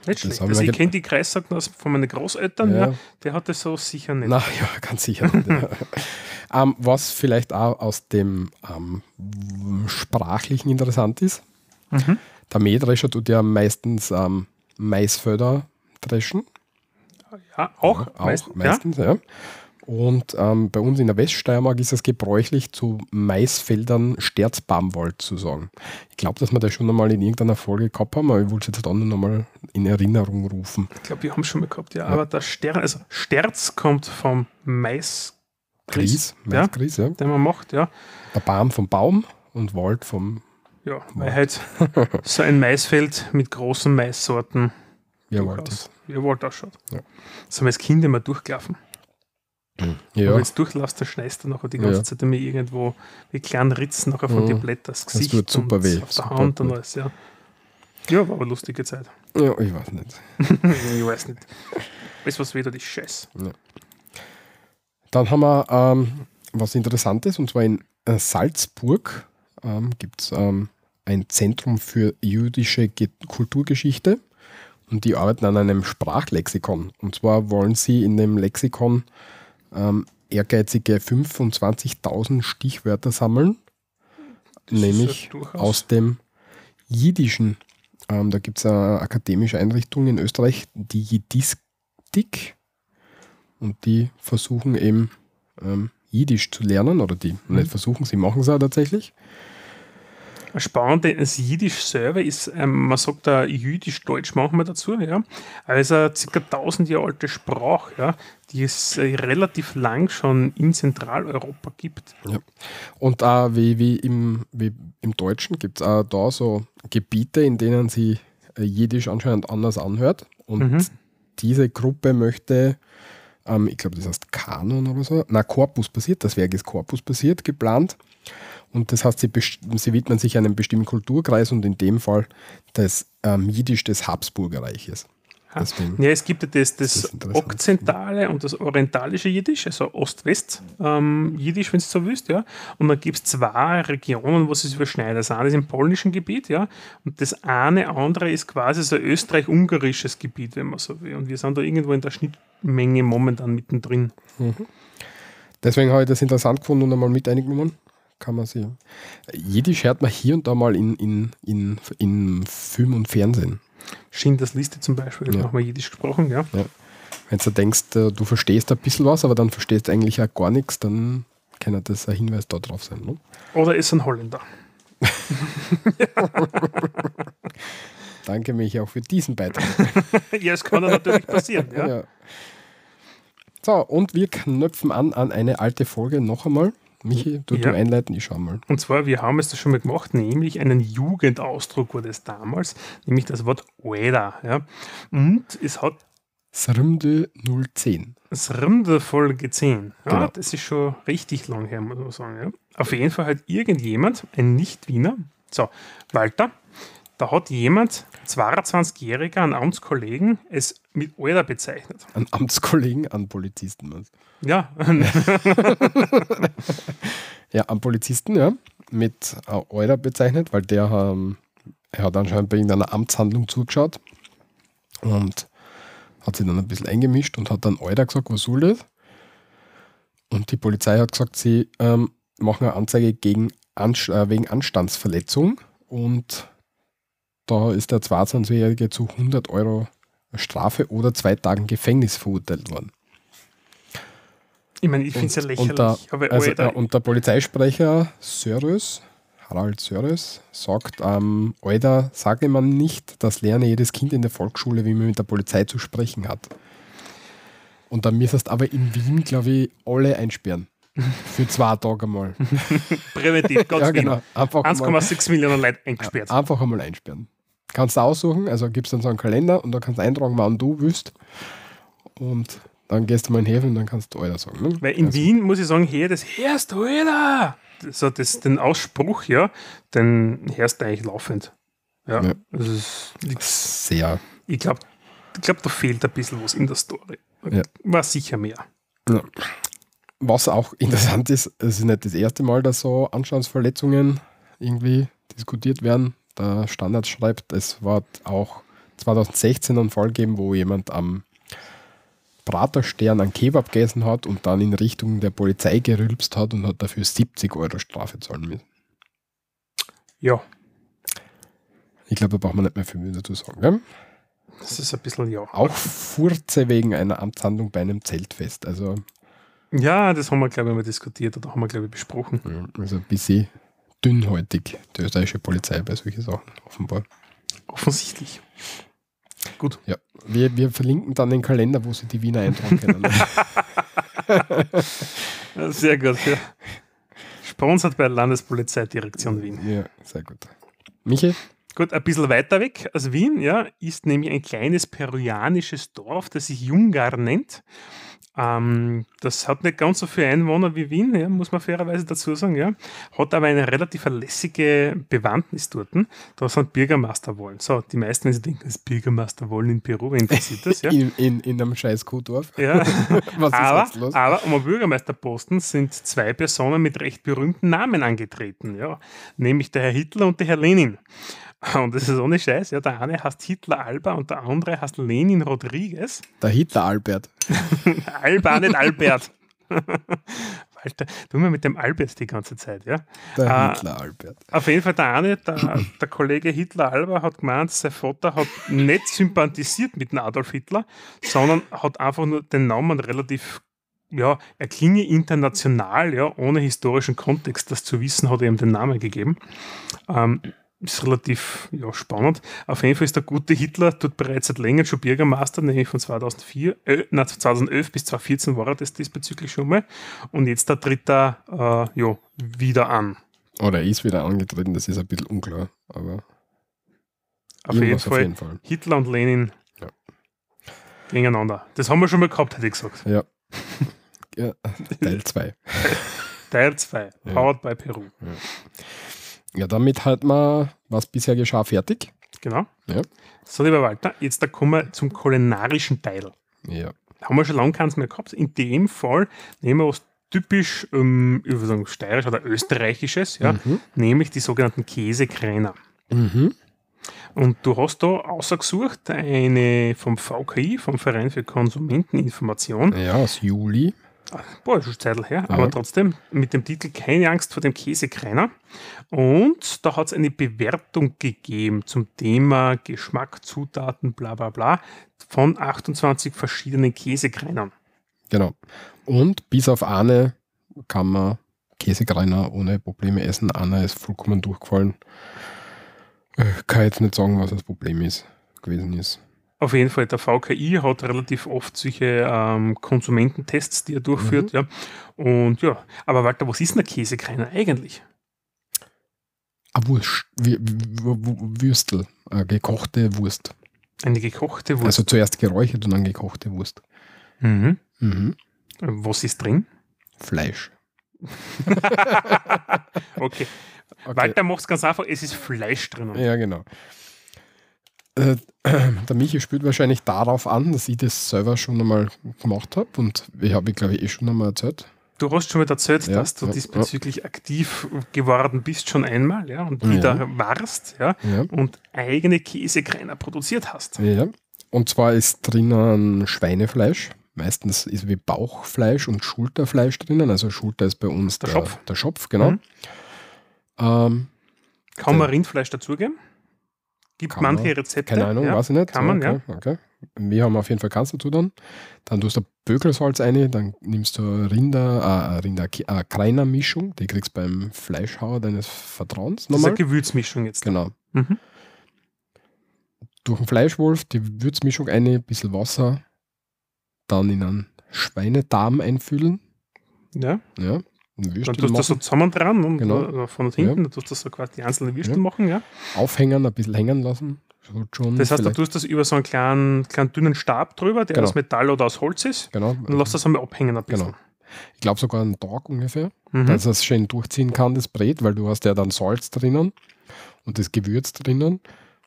Nicht schlecht. haben wir Also ich kenne die Kreissagen aus von meinen Großeltern, ja. der hat das so sicher nicht. Na ja, ganz sicher. nicht, ja. ähm, was vielleicht auch aus dem ähm, sprachlichen interessant ist, Mhm. der Mähdrescher tut ja meistens ähm, Maisfelder dreschen. Ja, auch, auch meist- meistens, ja. Und ähm, bei uns in der Weststeiermark ist es gebräuchlich, zu Maisfeldern Sterzbaumwald zu sagen. Ich glaube, dass wir das schon einmal in irgendeiner Folge gehabt haben, aber ich wollte es jetzt dann noch mal in Erinnerung rufen. Ich glaube, wir haben schon mal gehabt, ja. Aber der Stern, also Sterz kommt vom Mais, Gries, ja, ja. den man macht, ja. Der Baum vom Baum und Wald vom Ja, weil halt so ein Maisfeld mit großen Maissorten ja, Wald durchaus, ist. wie ein Wald ausschaut. Ja. So haben wir als Kind immer durchgelaufen. Wenn Ja, du jetzt durchlässt, dann schneist du nachher die ganze Ja. Zeit immer irgendwo wie kleinen Ritzen nachher von Mhm. den Blättern das Das Gesicht tut super weh, auf der Hand und alles, ja. Ja, war aber eine lustige Zeit. ja, ich weiß nicht. ich weiß nicht. Alles, was wieder die Scheiß. Dann haben wir ähm, was Interessantes, und zwar in äh, Salzburg ähm, gibt es ähm, ein Zentrum für jüdische Ge Kulturgeschichte und die arbeiten an einem Sprachlexikon. Und zwar wollen sie in dem Lexikon ähm, ehrgeizige 25.000 Stichwörter sammeln, ist nämlich ja aus dem Jiddischen. Ähm, da gibt es eine akademische Einrichtung in Österreich, die Jiddistik. Und die versuchen eben ähm, Jiddisch zu lernen, oder die Mhm. nicht versuchen, sie machen es auch tatsächlich. Das Spannende, das Jiddisch selber ist, ähm, man sagt da Jüdisch-Deutsch manchmal dazu, ja. Also circa 1000 Jahre alte Sprache, ja, die es äh, relativ lang schon in Zentraleuropa gibt. Und auch wie, wie, im, wie im Deutschen gibt es auch da so Gebiete, in denen sie äh, Jiddisch anscheinend anders anhört. Und Mhm. diese Gruppe möchte, ähm, ich glaube, das heißt Kanon oder so, na, Korpus basiert, das Werk ist Korpus basiert, geplant. Und das heißt, sie, sie widmen sich einem bestimmten Kulturkreis und in dem Fall das ähm, Jiddisch des Habsburgerreiches. Ja. Deswegen- Ja, es gibt ja das, Das das, okzentale und das orientalische Jiddisch, also Ost-West ähm, wenn du so willst, ja. Und dann gibt es zwei Regionen, wo es sich überschneidet. Das eine ist im polnischen Gebiet, ja. Und das eine andere ist quasi so österreich-ungarisches Gebiet, wenn man so will. Und wir sind da irgendwo in der Schnittmenge momentan mittendrin. Deswegen habe ich das interessant gefunden und einmal mit eingenommen. Kann man sie. Jiddisch hört man hier und da mal in, in, in, in Film und Fernsehen. Schindlers Liste zum Beispiel, Ja. ja. nochmal Jiddisch gesprochen, ja. Wenn du denkst, äh, du verstehst ein bisschen was, aber dann verstehst du eigentlich auch gar nichts, dann kann das ein Hinweis da drauf sein. Ne? Oder ist ein Holländer. Danke mich auch für diesen Beitrag. ja, es kann ja natürlich passieren, ja. Ja. So, und wir knöpfen an an eine alte Folge noch einmal. Michi, du, Ja. du einleiten, ich schau mal. Und zwar, wir haben es das schon mal gemacht, nämlich einen Jugendausdruck war das damals, nämlich das Wort Oeda. Ja. Und es hat Srmde 010. das Rinde Folge 10. Ja, Genau. Das ist schon richtig lang her, muss man sagen. Ja. Auf jeden Fall hat irgendjemand, ein Nicht-Wiener, so, Walter, da hat jemand, 22-Jähriger, einen Amtskollegen, es mit Oeda bezeichnet. An Amtskollegen, an Polizisten. meinst? Ja, Ja, am Polizisten, ja, mit äh, Euler bezeichnet, weil der ähm, hat anscheinend bei irgendeiner Amtshandlung zugeschaut und hat sich dann ein bisschen eingemischt und hat dann Euler gesagt, was soll das? Und die Polizei hat gesagt, sie ähm, machen eine Anzeige gegen Anst äh, wegen Anstandsverletzung und da ist der 22-Jährige zu 100 Euro Strafe oder zwei Tagen Gefängnis verurteilt worden. ich meine, ich finde es ja lächerlich. Und der, also, äh, und der Polizeisprecher Sörös, Harald Sörös, sagt, ähm, Alter, sage man nicht, das lerne jedes Kind in der Volksschule, wie man mit der Polizei zu sprechen hat. Und dann müsstest aber in Wien, glaube ich, alle einsperren. Für zwei Tage mal. präventiv, ganz ja, genau. Einfach mal, 1,6 Millionen Leute eingesperrt. einfach einmal einsperren. Kannst du aussuchen, also gibst dann so einen Kalender und da kannst du eintragen, wann du willst. Und dann gehst du mal in den Häfen und dann kannst du Alter sagen. Ne? Weil in Also, Wien muss ich sagen, hier, das du, Alter! So, das, den Ausspruch, ja, den du eigentlich laufend. Ja, Ja. das ist nix. Sehr. Ich glaube, ich glaub, da fehlt ein bisschen was in der Story. Ja. War sicher mehr. Ja. was auch interessant ist, es ist nicht das erste Mal, dass so Anstandsverletzungen irgendwie diskutiert werden. Der Standard schreibt, es war auch 2016 einen Fall gegeben, wo jemand am Praterstern einen Kebab gegessen hat und dann in Richtung der Polizei gerülpst hat und hat dafür 70 Euro Strafe zahlen müssen. Ja, Ich glaube, da braucht man nicht mehr viel mehr dazu sagen. Gell? das ist ein bisschen ja. Auch Furze wegen einer Amtshandlung bei einem Zeltfest. Also, Ja, das haben wir, glaube ich, mal diskutiert oder haben wir, glaube ich, besprochen. also ein bisschen dünnhäutig, die österreichische Polizei bei solchen Sachen, offenbar. Offensichtlich. Gut. Ja, wir, wir verlinken dann den Kalender, wo sie die Wiener eintragen können. Sehr gut. Ja. Sponsert bei der Landespolizeidirektion Wien. ja, sehr gut. Michi? Gut, ein bisschen weiter weg als Wien, ja, ist nämlich ein kleines peruanisches Dorf, das sich Jungar nennt. Ähm, das hat nicht ganz so viele Einwohner wie Wien, ja, muss man fairerweise dazu sagen, ja. Hat aber eine relativ lässige Bewandtnis dort. Da sind Bürgermeisterwahlen. So, die meisten, wenn sie denken, das Bürgermeisterwahlen in Peru, wen interessiert das, ja? In, in, in einem scheiß Kuhdorf. ja. Was ist aber, jetzt los? aber um einen Bürgermeisterposten sind zwei Personen mit recht berühmten Namen angetreten, ja. Nämlich der Herr Hitler und der Herr Lenin. Und das ist ohne Scheiß, ja. Der eine heißt Hitler Alba und der andere heißt Lenin Rodriguez. Der Hitler Albert. Alba, nicht Albert. Walter, du immer mit dem Albert die ganze Zeit, ja. Der Ah. Hitler Albert. Auf jeden Fall der eine, der, der Kollege Hitler Alba hat gemeint, sein Vater hat nicht sympathisiert mit dem Adolf Hitler, sondern hat einfach nur den Namen relativ, ja, er klinge international, ja, ohne historischen Kontext. Das zu wissen, hat er ihm den Namen gegeben. Ähm, ist relativ ja, spannend. Auf jeden Fall ist der gute Hitler dort bereits seit länger schon Bürgermeister, nämlich von 2004, äh, nein, 2011 bis 2014 war er das diesbezüglich schon mal. Und jetzt da tritt er äh, ja, wieder an. Oder er ist wieder angetreten, das ist ein bisschen unklar. Aber Auf jeden, Fall, auf jeden Fall. Hitler und Lenin Ja. gegeneinander. Das haben wir schon mal gehabt, hätte ich gesagt. Ja. ja Teil 2. Teil 2, Ja. Powered by Peru. Ja, damit hat man, was bisher geschah, fertig. Genau. Ja. So, lieber Walter, jetzt da kommen wir zum kulinarischen Teil. Ja. Haben wir schon lange keins mehr gehabt. In dem Fall nehmen wir was typisch, ähm, ich würde sagen, steirisch oder österreichisches, ja, Mhm. nämlich die sogenannten Käsekräner. Mhm. Und du hast da ausgesucht eine vom VKI, vom Verein für Konsumenteninformation, Ja, aus Juli. Boah, ist schon Zeitl her, Ja. aber trotzdem mit dem Titel Keine Angst vor dem Käsekreiner. Und da hat es eine Bewertung gegeben zum Thema Geschmack, Zutaten, bla bla bla, von 28 verschiedenen Käsekreinern. Genau. Und bis auf eine kann man Käsekreiner ohne Probleme essen. Einer ist vollkommen durchgefallen. Äh, Kann jetzt nicht sagen, was das Problem ist, gewesen ist. Auf jeden Fall, der VKI hat relativ oft solche ähm, Konsumententests, die er durchführt. Ja. Und ja, aber Walter, was ist denn ein Käsekreiner eigentlich? Ah, Wurst. Würstel. Äh, gekochte Wurst. Eine gekochte Wurst. Also zuerst geräuchert und dann gekochte Wurst. mhm. Mhm. Was ist drin? Fleisch. Okay. Okay. Walter macht es ganz einfach, es ist Fleisch drinnen. Ja, genau. Äh, der Michi spielt wahrscheinlich darauf an, dass ich das selber schon einmal gemacht habe und ich habe, glaube ich, eh schon einmal erzählt. Du hast schon mal erzählt, Ja, dass du ja, diesbezüglich aktiv geworden bist schon einmal, ja, und Ja. wieder warst, ja, Ja. und eigene Käsekreiner produziert hast. Ja. Und zwar ist drinnen Schweinefleisch. Meistens ist wie Bauchfleisch und Schulterfleisch drinnen. Also Schulter ist bei uns Der der, Schopf. Der Schopf, genau. Mhm. Ähm, Kann Ja. man Rindfleisch dazugeben? Gibt Kann manche man. Rezepte. keine Ahnung, ja, weiß ich nicht. Kann man, okay, okay. Wir haben auf jeden Fall kannst dazu dann. Dann tust du Bökelsalz rein, dann nimmst du Rinder, äh, Rinder, äh, Kreiner Mischung, die kriegst du beim Fleischhauer deines Vertrauens Das ist eine. Gewürzmischung jetzt. Genau. Mhm. Durch den Fleischwolf die Würzmischung rein, ein bisschen Wasser, dann in einen Schweinedarm einfüllen. Ja, Ja, einen dann Würstel tust du das so zusammen dran und Genau. äh, von und hinten, dann tust du das so quasi die einzelnen Würstel Ja. machen, ja. aufhängen, ein bisschen hängen lassen. So schon Das heißt, du vielleicht- tust das über so einen kleinen, kleinen dünnen Stab drüber, der Genau. aus Metall oder aus Holz ist, genau, und lass das einmal abhängen ein bisschen. Genau. ich glaube sogar einen Tag ungefähr, Mhm. dass es schön durchziehen kann, das Brät, weil du hast ja dann Salz drinnen und das Gewürz drinnen.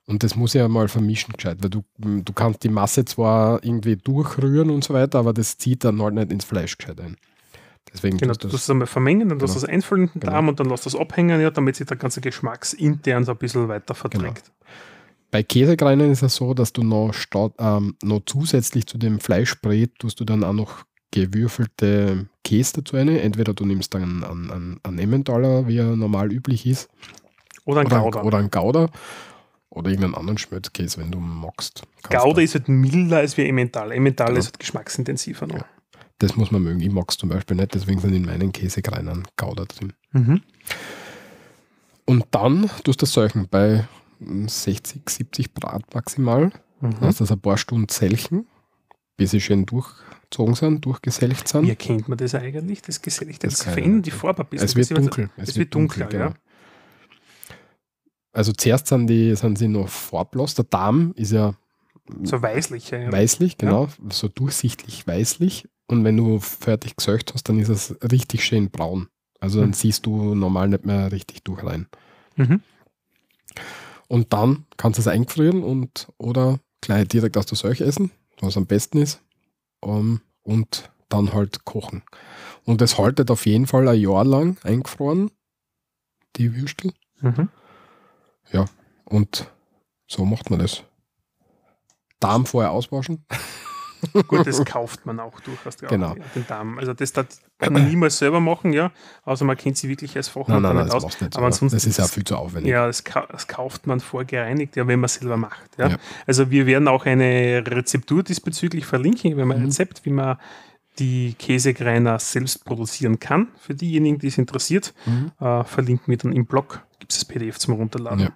Und das muss ja mal vermischen gescheit, weil du, du kannst die Masse zwar irgendwie durchrühren und so weiter, aber das zieht dann halt nicht ins Fleisch gescheit ein. Deswegen Genau, du es einmal vermengen, dann Genau. das einfüllen in den Genau. Darm und dann lässt das abhängen, ja, damit sich der ganze Geschmacksintern so ein bisschen weiter verträgt. Bei Käsekreinen ist es so, dass du noch, ähm, noch zusätzlich zu dem Fleischbrät tust du dann auch noch gewürfelte Käse dazu rein. Entweder du nimmst dann einen, einen, einen Emmentaler, wie er normal üblich ist, Oder ein oder, Gouda. oder einen Gouda oder irgendeinen anderen Schmelzkäse, wenn du magst. Gouda ist halt milder als wie Emmentaler. Emmentaler Genau. ist halt geschmacksintensiver noch. Ja. Das muss man mögen. Ich mag es zum Beispiel nicht, deswegen sind in meinen Käsekreinen Gouda drin. Mhm. Und dann tust du solchen bei mm, 60, 70 Grad maximal. Mhm. Lass das ein paar Stunden selchen, bis sie schön durchgezogen sind, durchgeselcht sind. Wie erkennt man das eigentlich? Das Geselligte, Das das, verändert die Farbe ein bisschen. es wird dunkel. Es, wird dunkler, genau. ja. Also zuerst sind, die, sind sie noch farblos. Der Darm ist ja So weißlich. Ja. weißlich, genau, so durchsichtlich weißlich. Und wenn du fertig gesöcht hast, dann ist es richtig schön braun. Also dann Mhm. siehst du normal nicht mehr richtig durch rein. Mhm. Und dann kannst du es eingefrieren und oder gleich direkt aus der Seuche essen, was am besten ist. Um, und dann halt kochen. Und es haltet auf jeden Fall ein Jahr lang eingefroren, die Würstel. Mhm. Und so macht man das. Darm vorher auswaschen. Gut, das kauft man auch durchaus. Genau. Den Darm. Also das darf man niemals selber machen, ja. Außer man kennt sie wirklich als Fachmann Nein, nein, nein, das aus. nicht. Aber ansonsten das ist ja viel zu aufwendig. Ja, das, das kauft man vorgereinigt, ja, wenn man selber macht. Ja. Ja. Also wir werden auch eine Rezeptur diesbezüglich verlinken, wenn man ein Mhm. Rezept, wie man die Käsekreiner selbst produzieren kann. Für diejenigen, die es interessiert, Mhm. äh, verlinken wir dann im Blog. Gibt es das PDF zum Runterladen. Ja.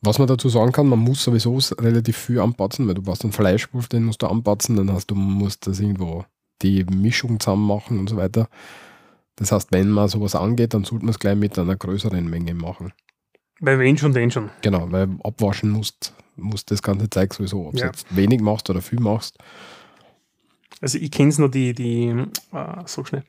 Was man dazu sagen kann, man muss sowieso relativ viel anpatzen, weil du brauchst einen Fleischwurf, den musst du anpatzen, dann hast du musst das irgendwo die Mischung zusammen machen und so weiter. Das heißt, wenn man sowas angeht, dann sollte man es gleich mit einer größeren Menge machen. Bei wen schon, den schon. Genau, weil abwaschen musst, musst das ganze Zeug sowieso, ob du Ja. jetzt wenig machst oder viel machst. Also ich kenne es noch, die, die äh, so schnell,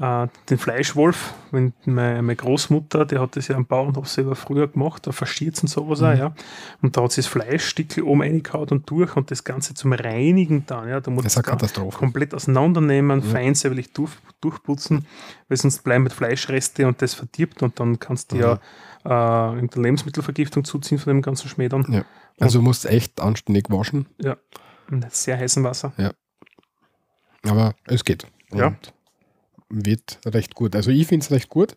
äh, den Fleischwolf, wenn meine, meine Großmutter, die hat das ja am Bauernhof selber früher gemacht, da verschiert und sowas auch, ja. Und da hat sie das Fleischstückel oben reingehauen und durch und das Ganze zum Reinigen dann, ja. Da muss Das ist eine Katastrophe. komplett auseinandernehmen, Ja. fein säuberlich durch, durchputzen, weil sonst bleiben mit Fleischreste und das verdirbt und dann kannst du ja äh, irgendeine Lebensmittelvergiftung zuziehen von dem ganzen Schmäh dann. Ja. Also du musst echt anständig waschen, Mit sehr heißem Wasser. Aber es geht. Ja. Und wird recht gut. Also ich finde es recht gut.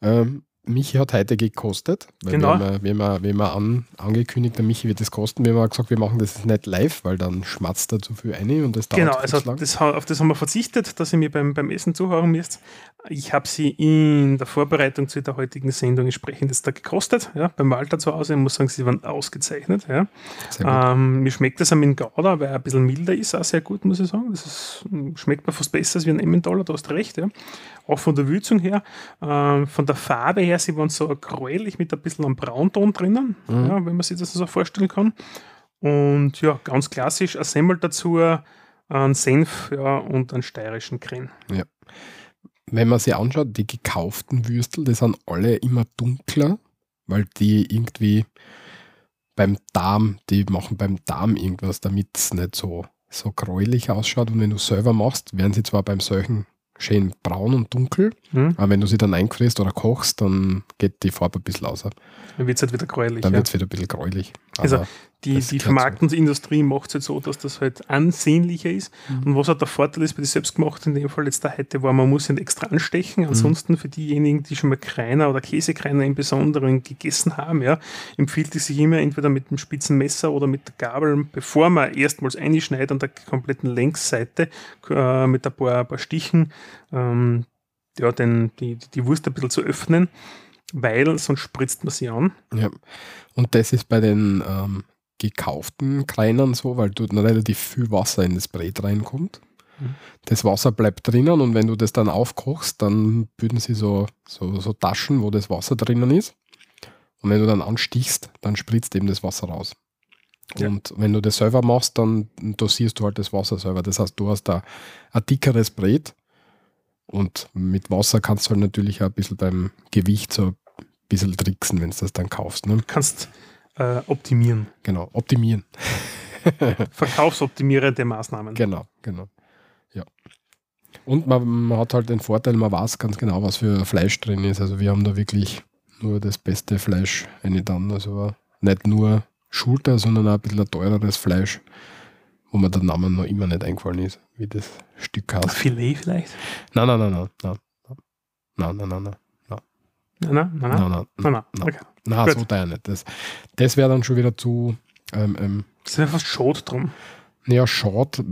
Ähm, Michi hat heute gekostet. Weil Genau. Wir haben, wir wir haben an, angekündigt, der Michi wird das kosten. Wir haben gesagt, wir machen das nicht live, weil dann schmatzt er zu viel ein und das dauert Genau, also das, auf das haben wir verzichtet, dass ihr mir beim, beim Essen zuhören müsst. Ich habe sie in der Vorbereitung zu der heutigen Sendung entsprechend jetzt da gekostet, ja, beim Walter zu Hause. Ich muss sagen, sie waren ausgezeichnet. Ja. Ähm, mir schmeckt das dem Gouda, weil er ein bisschen milder ist, auch sehr gut, muss ich sagen. Das ist, schmeckt mir fast besser als wie ein Emmentaler, da hast du recht. Ja. Auch von der Würzung her, ähm, von der Farbe her, sie waren so gräulich mit ein bisschen einem Braunton drinnen, Mhm. ja, wenn man sich das so vorstellen kann. Und ja, ganz klassisch, ein Semmel dazu, ein Senf ja, und einen steirischen Kren. Wenn man sich anschaut, die gekauften Würstel, die sind alle immer dunkler, weil die irgendwie beim Darm, die machen beim Darm irgendwas, damit es nicht so, so gräulich ausschaut. Und wenn du selber machst, werden sie zwar beim solchen schön braun und dunkel, Hm? aber wenn du sie dann einfrierst oder kochst, dann geht die Farbe ein bisschen außer. Dann wird es halt wieder gräulich. Dann ja. wird es wieder ein bisschen gräulich. Also, Die, Das die Vermarktungsindustrie macht es halt so, dass das halt ansehnlicher ist. Mhm. Und was halt der Vorteil ist bei den selbstgemachten, in dem Fall jetzt da heute war, man muss ihn extra anstechen. Mhm. Ansonsten für diejenigen, die schon mal Kreiner oder Käsekreiner im Besonderen gegessen haben, ja, empfiehlt es sich immer entweder mit dem spitzen Messer oder mit der Gabel, bevor man erstmals einschneidet an der kompletten Längsseite äh, mit ein paar, ein paar Stichen, ähm, ja, den, die, die Wurst ein bisschen zu öffnen, weil sonst spritzt man sie an. Ja. Und das ist bei den ähm, gekauften Kreinern so, weil dort relativ viel Wasser in das Brät reinkommt. Mhm. Das Wasser bleibt drinnen und wenn du das dann aufkochst, dann bilden sie so, so, so Taschen, wo das Wasser drinnen ist. Und wenn du dann anstichst, dann spritzt eben das Wasser raus. Ja. Und wenn du das selber machst, dann dosierst du halt das Wasser selber. Das heißt, du hast da ein dickeres Brät und mit Wasser kannst du halt natürlich auch ein bisschen beim Gewicht so ein bisschen tricksen, wenn du das dann kaufst. Ne? Kannst äh, optimieren. Genau, optimieren. Verkaufsoptimierende Maßnahmen. Genau, genau. Ja. Und man, man hat halt den Vorteil, man weiß ganz genau, was für Fleisch drin ist. Also wir haben da wirklich nur das beste Fleisch eine dann. Also nicht nur Schulter, sondern auch ein bisschen teureres Fleisch, wo mir der Name noch immer nicht eingefallen ist, wie das Stück heißt. Filet vielleicht? Nein, nein, nein, nein, nein. Nein, nein, nein, nein. Nein, nein, nein. Nein, nein, nein, nein. nein. Okay. Nein, Gut. so teuer nicht. Das, das wäre dann schon wieder zu, ähm, ähm, Das ist ja fast schade drum. naja, schade,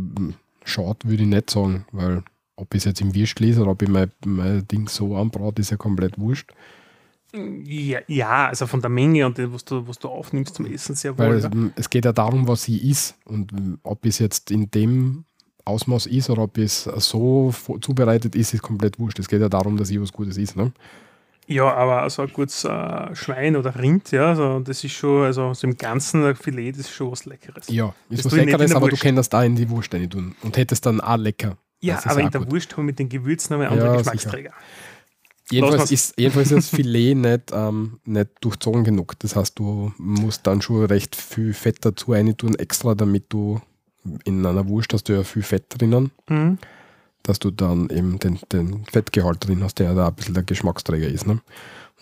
schade würde ich nicht sagen, weil ob ich es jetzt im Würst lese oder ob ich mein, mein Ding so anbrate, ist ja komplett wurscht. Ja, ja, also von der Menge und dem, was du, was du aufnimmst zum Essen sehr Weil wohl. es, ja. es geht ja darum, was sie ist und ob es jetzt in dem Ausmaß ist oder ob es so zubereitet ist, ist komplett wurscht. Es geht ja darum, dass ich was Gutes ist. Ne? Ja, aber also ein gutes äh, Schwein oder Rind, ja, also das ist schon, also so im Ganzen ein Filet, das ist schon was Leckeres. Ja, ist Das was Leckeres, aber du kannst da in die Wurst rein tun und hättest dann auch lecker. Ja, aber in der gut. Wurst haben wir mit den Gewürzen noch andere Ja, Geschmacksträger. Jedenfalls ist, jedenfalls ist das Filet nicht, ähm, nicht durchzogen genug. Das heißt, du musst dann schon recht viel Fett dazu reintun, extra, damit du in einer Wurst hast du ja viel Fett drinnen, Mhm. Dass du dann eben den, den Fettgehalt drin hast, der da ein bisschen der Geschmacksträger ist. Ne?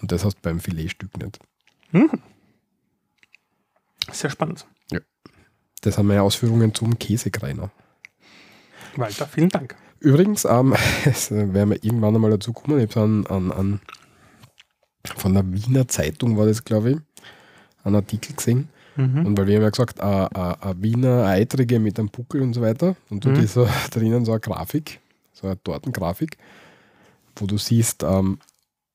Und das hast du beim Filetstück nicht. Sehr spannend. Das haben meine Ausführungen zum Käsekreiner. Walter, vielen Dank. Übrigens, ähm, es werden wir irgendwann einmal dazu kommen. Ich habe an, an, an von der Wiener Zeitung war das, glaube ich, einen Artikel gesehen. Mhm. Und weil wir haben ja gesagt, ein Wiener Eitrige mit einem Buckel und so weiter. Und dort Mhm. so drinnen so eine Grafik, so eine Tortengrafik, wo du siehst, ähm,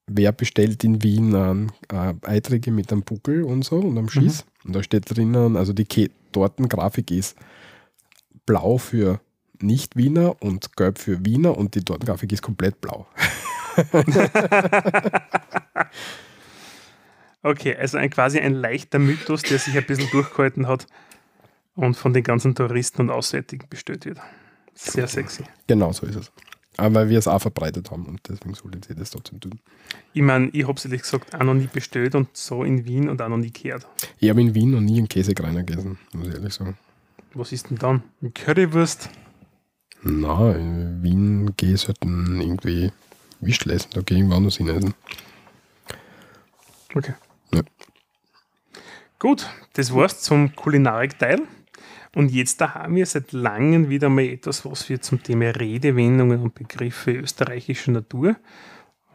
wer bestellt in Wien ein äh, Eitrige mit einem Buckel und so und am Schieß. Und da steht drinnen, also die Ke Tortengrafik ist blau für Nicht-Wiener und gelb für Wiener und die Tortengrafik ist komplett blau. Okay, also ein, quasi ein leichter Mythos, der sich ein bisschen durchgehalten hat und von den ganzen Touristen und Auswärtigen bestellt wird. Sehr sexy. Genau so ist es. Aber weil wir es auch verbreitet haben und deswegen sollte sie das trotzdem tun. Ich meine, ich habe es ehrlich gesagt auch noch nie bestellt und so in Wien und auch noch nie gehört. Ich habe in Wien noch nie einen Käsekreiner gegessen, muss ich ehrlich sagen. Was ist denn dann? Eine Currywurst? Na, in Wien gehe ich selten irgendwie Wischl essen, da gehe ich irgendwo anders hin essen. Okay. Ja. Gut, das war's zum Kulinarik-Teil. Und jetzt da haben wir seit langem wieder mal etwas, was wir zum Thema Redewendungen und Begriffe österreichischer Natur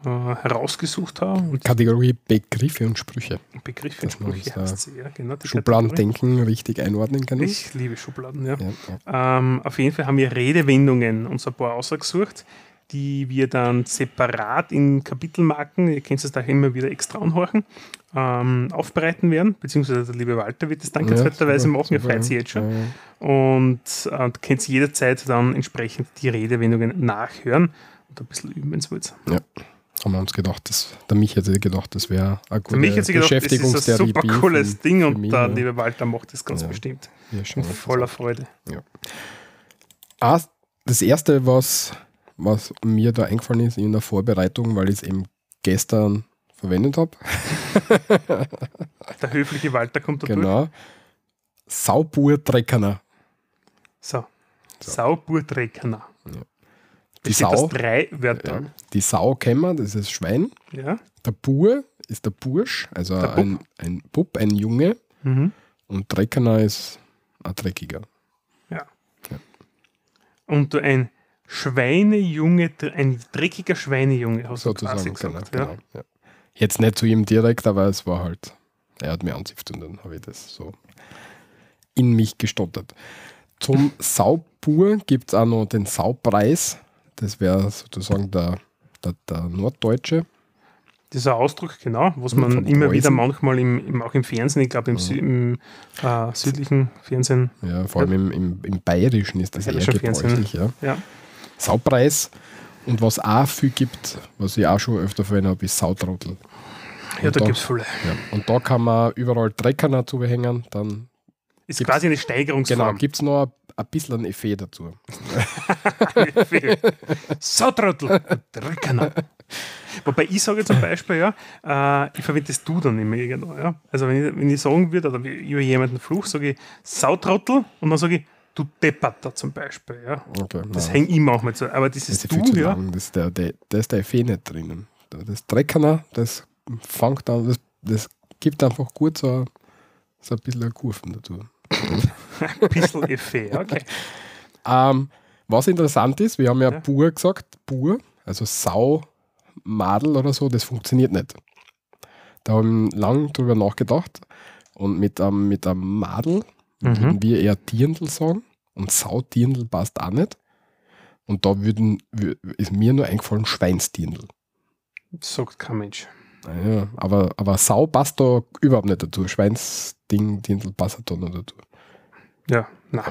äh, herausgesucht haben. Und Kategorie Begriffe und Sprüche. Begriffe und Sprüche heißt sie, ja, genau. Schubladendenken richtig einordnen kann. Ich liebe Schubladen, ja. Ja, ja. Ähm, auf jeden Fall haben wir Redewendungen uns ein paar ausgesucht, die wir dann separat in Kapitelmarken, ihr kennt es da immer wieder extra anhorchen, ähm, aufbereiten werden, beziehungsweise der liebe Walter wird das dankenswerterweise super, machen, er freut sich ja. jetzt schon. Ja, ja. Und äh, du könnt jederzeit dann entsprechend die Redewendungen nachhören und ein bisschen üben, wenn es wollt. Ja. Haben wir uns gedacht, das, der mich hätte gedacht, das wäre eine gute Für mich sich gedacht, das ist ein super cooles für- Ding und der ja. liebe Walter macht das ganz Ja. bestimmt. Schauen Mit voller. Freude. Ah, das erste, was, was mir da eingefallen ist in der Vorbereitung, weil ich es eben gestern verwendet habe, Der höfliche Walter kommt da durch. genau, Saubur-Treckerner. So. Sauburtreckner. Die Besteht Sau, aus drei ja, Wörtern. die Sau kennen wir, das ist das Schwein. Ja. Der Bur ist der Bursch, also Der ein, ein Bub, ein Junge. Mhm. Und Treckerner ist ein Dreckiger. ja. Und du ein Schweinejunge, ein dreckiger Schweinejunge, hast du quasi Sozusagen, genau. gesagt. Ja. genau ja. Jetzt nicht zu ihm direkt, aber es war halt, er hat mir anzipft und dann habe ich das so in mich gestottert. Zum Saubur gibt es auch noch den Saupreis. Das wäre sozusagen der, der, der Norddeutsche. Dieser Ausdruck, genau, was man von immer wieder Preußen. manchmal im, im, auch im Fernsehen, ich glaube im, Sü im äh, südlichen Fernsehen, Ja, vor allem im, im, Bayerischen ist das eher gebräuchlich. Ja. ja. Saupreis. Und was auch viel gibt, was ich auch schon öfter verwendet habe, ist Sautrottel. Ja, da da- gibt es viele. Ja. Und da kann man überall Trecker dazu behängen. Dann Ist quasi eine genau, Steigerungsform. gibt es noch ein, bisschen ein Effet dazu. Sautrottel, Drückerner. Wobei ich sage zum Beispiel, ja, äh, ich verwende das Du dann immer irgendwo. Ja. Also wenn ich, wenn ich sagen würde, oder über jemanden fluch, sage ich Sautrottel und dann sage ich du Depperter zum Beispiel, ja. Okay, Das hängt immer auch mit so. Aber Das dieses ist Du, ja, lang. Das ist der, der, da ist der Effet nicht drinnen. Das Dreckerner, das fängt an, das, das gibt einfach gut so, so ein bisschen eine Kurven dazu. ein bisschen Effet, okay. Ähm, was interessant ist, wir haben ja, Ja. Bur gesagt, Bur, also Sau, Madel oder so, das funktioniert nicht. Da haben wir lang drüber nachgedacht und mit einem, mit einem Madel Mhm. würden wir eher Dirndl sagen und Sau-Dirndl passt auch nicht. Und da würden, wür- ist mir nur eingefallen Schweinsdirndl. Sagt kein Mensch. Ja, aber, aber Sau passt da überhaupt nicht dazu. Schweinsding, Dirndl passt da nicht dazu. Ja, na.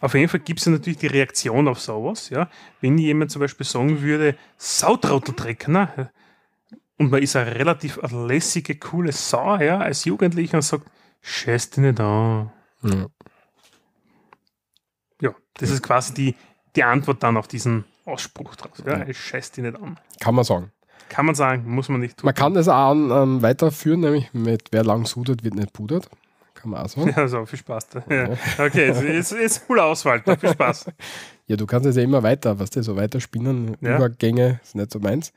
Auf jeden Fall gibt es ja natürlich die Reaktion auf sowas, ja. Wenn jemand zum Beispiel sagen würde, Sautrotteldrecker, ne? Und man ist eine relativ lässige, coole Sau, ja, als Jugendlicher und sagt, scheiß dich nicht an. Ja. Ja, das ist quasi die, die Antwort dann auf diesen Ausspruch drauf. Ja, ich scheiß dich nicht an. Kann man sagen. Kann man sagen, muss man nicht tun. Man kann das auch ähm, weiterführen, nämlich mit wer lang sudert, wird nicht pudert. Kann man auch sagen. Also, viel Spaß da. Ja. Okay, jetzt, jetzt, jetzt coole Auswahl. da, Viel Spaß. Ja, du kannst es ja immer weiter, was du so weiter spinnen. Ja. Übergänge ist nicht so meins.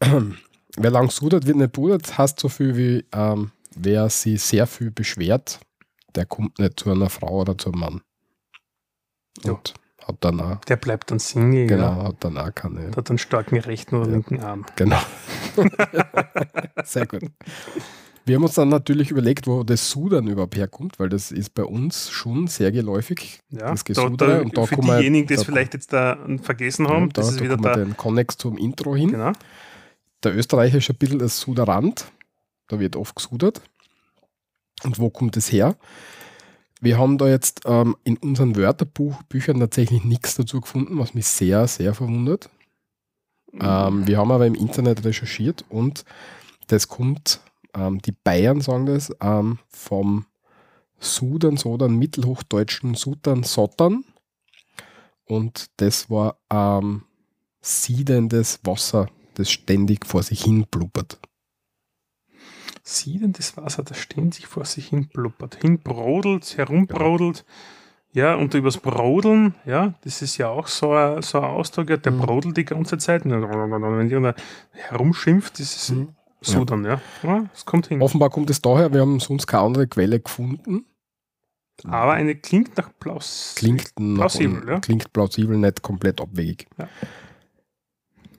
wer lang sudert, wird nicht pudert, heißt so viel wie, ähm, wer sich sehr viel beschwert, der kommt nicht zu einer Frau oder zu einem Mann. Ja. Und hat dann auch, Der bleibt dann Single, genau, ja. hat dann auch keine. Hat einen starken rechten oder linken Arm. Genau. Sehr gut. Wir haben uns dann natürlich überlegt, wo das Sudern überhaupt herkommt, weil das ist bei uns schon sehr geläufig. Ja, Das da, Gesudere da, und da für diejenigen, die es da- vielleicht jetzt da vergessen haben, da das ist da wieder da. den Connex zum Intro hin. Genau. Der Österreicher ist ein bisschen das Suderand. Da wird oft gesudert. Und wo kommt es her? Wir haben da jetzt ähm, in unseren Wörterbuchbüchern tatsächlich nichts dazu gefunden, was mich sehr, sehr verwundert. Ähm, wir haben aber im Internet recherchiert und das kommt, ähm, die Bayern sagen das, ähm, vom Sudern, Sodern, mittelhochdeutschen Sudern, Sottern. Und das war ähm, siedendes Wasser, das ständig vor sich hin blubbert. Siedendes Wasser, das ständig vor sich hin blubbert, hinbrodelt, herumbrodelt. Ja, und übers Brodeln, ja, das ist ja auch so ein, so ein Ausdruck, ja, der Mhm. brodelt die ganze Zeit. Wenn jemand herumschimpft, das ist Mhm. so dann, ja. ja. Es kommt hin. Offenbar kommt es daher, wir haben sonst keine andere Quelle gefunden. Aber eine klingt nach Plaus. Klingt nach- Plausibel, ja. Klingt plausibel, nicht komplett abwegig. Ja.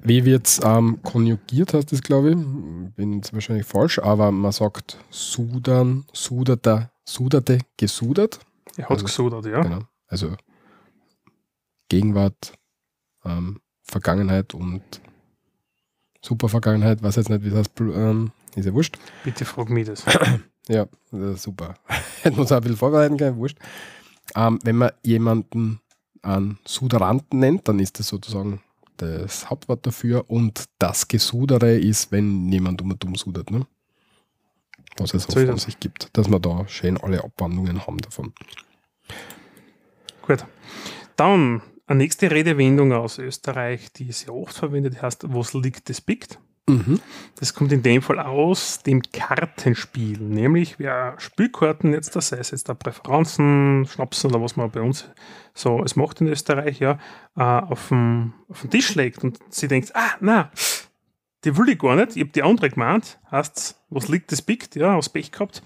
Wie wird es ähm, konjugiert, heißt das, glaube ich. Bin jetzt wahrscheinlich falsch, aber man sagt sudern, suderte, suderte, gesudert. Er hat Also- gesudert, ja. Genau. Also Gegenwart, ähm, Vergangenheit und Supervergangenheit, weiß jetzt nicht, wie das heißt, ähm, ist ja wurscht. Bitte frag mich das. Ja, das super. Hätten wir uns auch ein bisschen vorbereiten können, wurscht. Ähm, wenn man jemanden einen Suderanten nennt, dann ist das sozusagen das Hauptwort dafür und das Gesudere ist, wenn jemand um und um sudert, ne? Was es So von sich gibt, dass wir da schön alle Abwandlungen haben davon. Gut. Dann eine nächste Redewendung aus Österreich, die sehr oft verwendet heißt, was liegt, das biegt. Mhm. Das kommt in dem Fall aus dem Kartenspiel, nämlich wer Spielkarten jetzt, das es jetzt da Präferenzen, Schnapsen oder was man bei uns so es macht in Österreich, ja, äh, auf, den, auf den Tisch legt und sie denkt, ah, na, die will ich gar nicht, ich habe die andere gemeint, heißt, was liegt, das biegt, ja, aus Pech gehabt,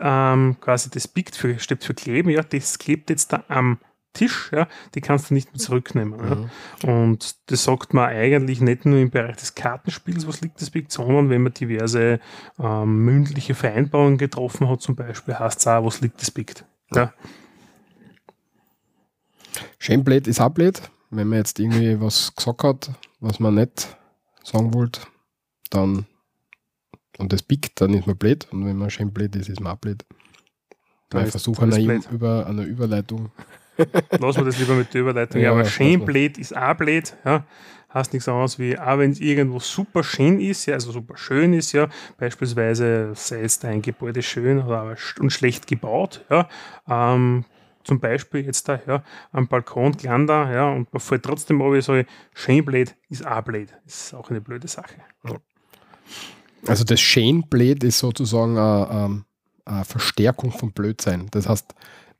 ähm, quasi das biegt für, steht für kleben, ja, das klebt jetzt da am Tisch, ja, die kannst du nicht mehr zurücknehmen. Ja. Und das sagt man eigentlich nicht nur im Bereich des Kartenspiels, was liegt das biegt, sondern wenn man diverse ähm, mündliche Vereinbarungen getroffen hat, zum Beispiel, heißt es auch, was liegt das biegt. Ja. Schön blöd ist auch blöd. Wenn man jetzt irgendwie was gesagt hat, was man nicht sagen wollte, dann und das biegt, dann ist man blöd. Und wenn man schön blöd ist, ist man auch blöd. Da ich versuche eine, über, eine Überleitung. Lassen wir das lieber mit der Überleitung. Ja, Ja, aber schön blöd ist auch blöd. Ja. Heißt nichts anderes wie, auch wenn es irgendwo super schön ist, ja, also super schön ist, ja, beispielsweise sei jetzt ein Gebäude schön oder aber und schlecht gebaut, ja, ähm, zum Beispiel jetzt da, ja, am Balkon da, ja, und man fällt trotzdem ab, ich sage, schön blöd ist auch blöd. Ist auch eine blöde Sache. Also das schön blöd ist sozusagen eine, ähm, eine Verstärkung von Blödsein. Das heißt,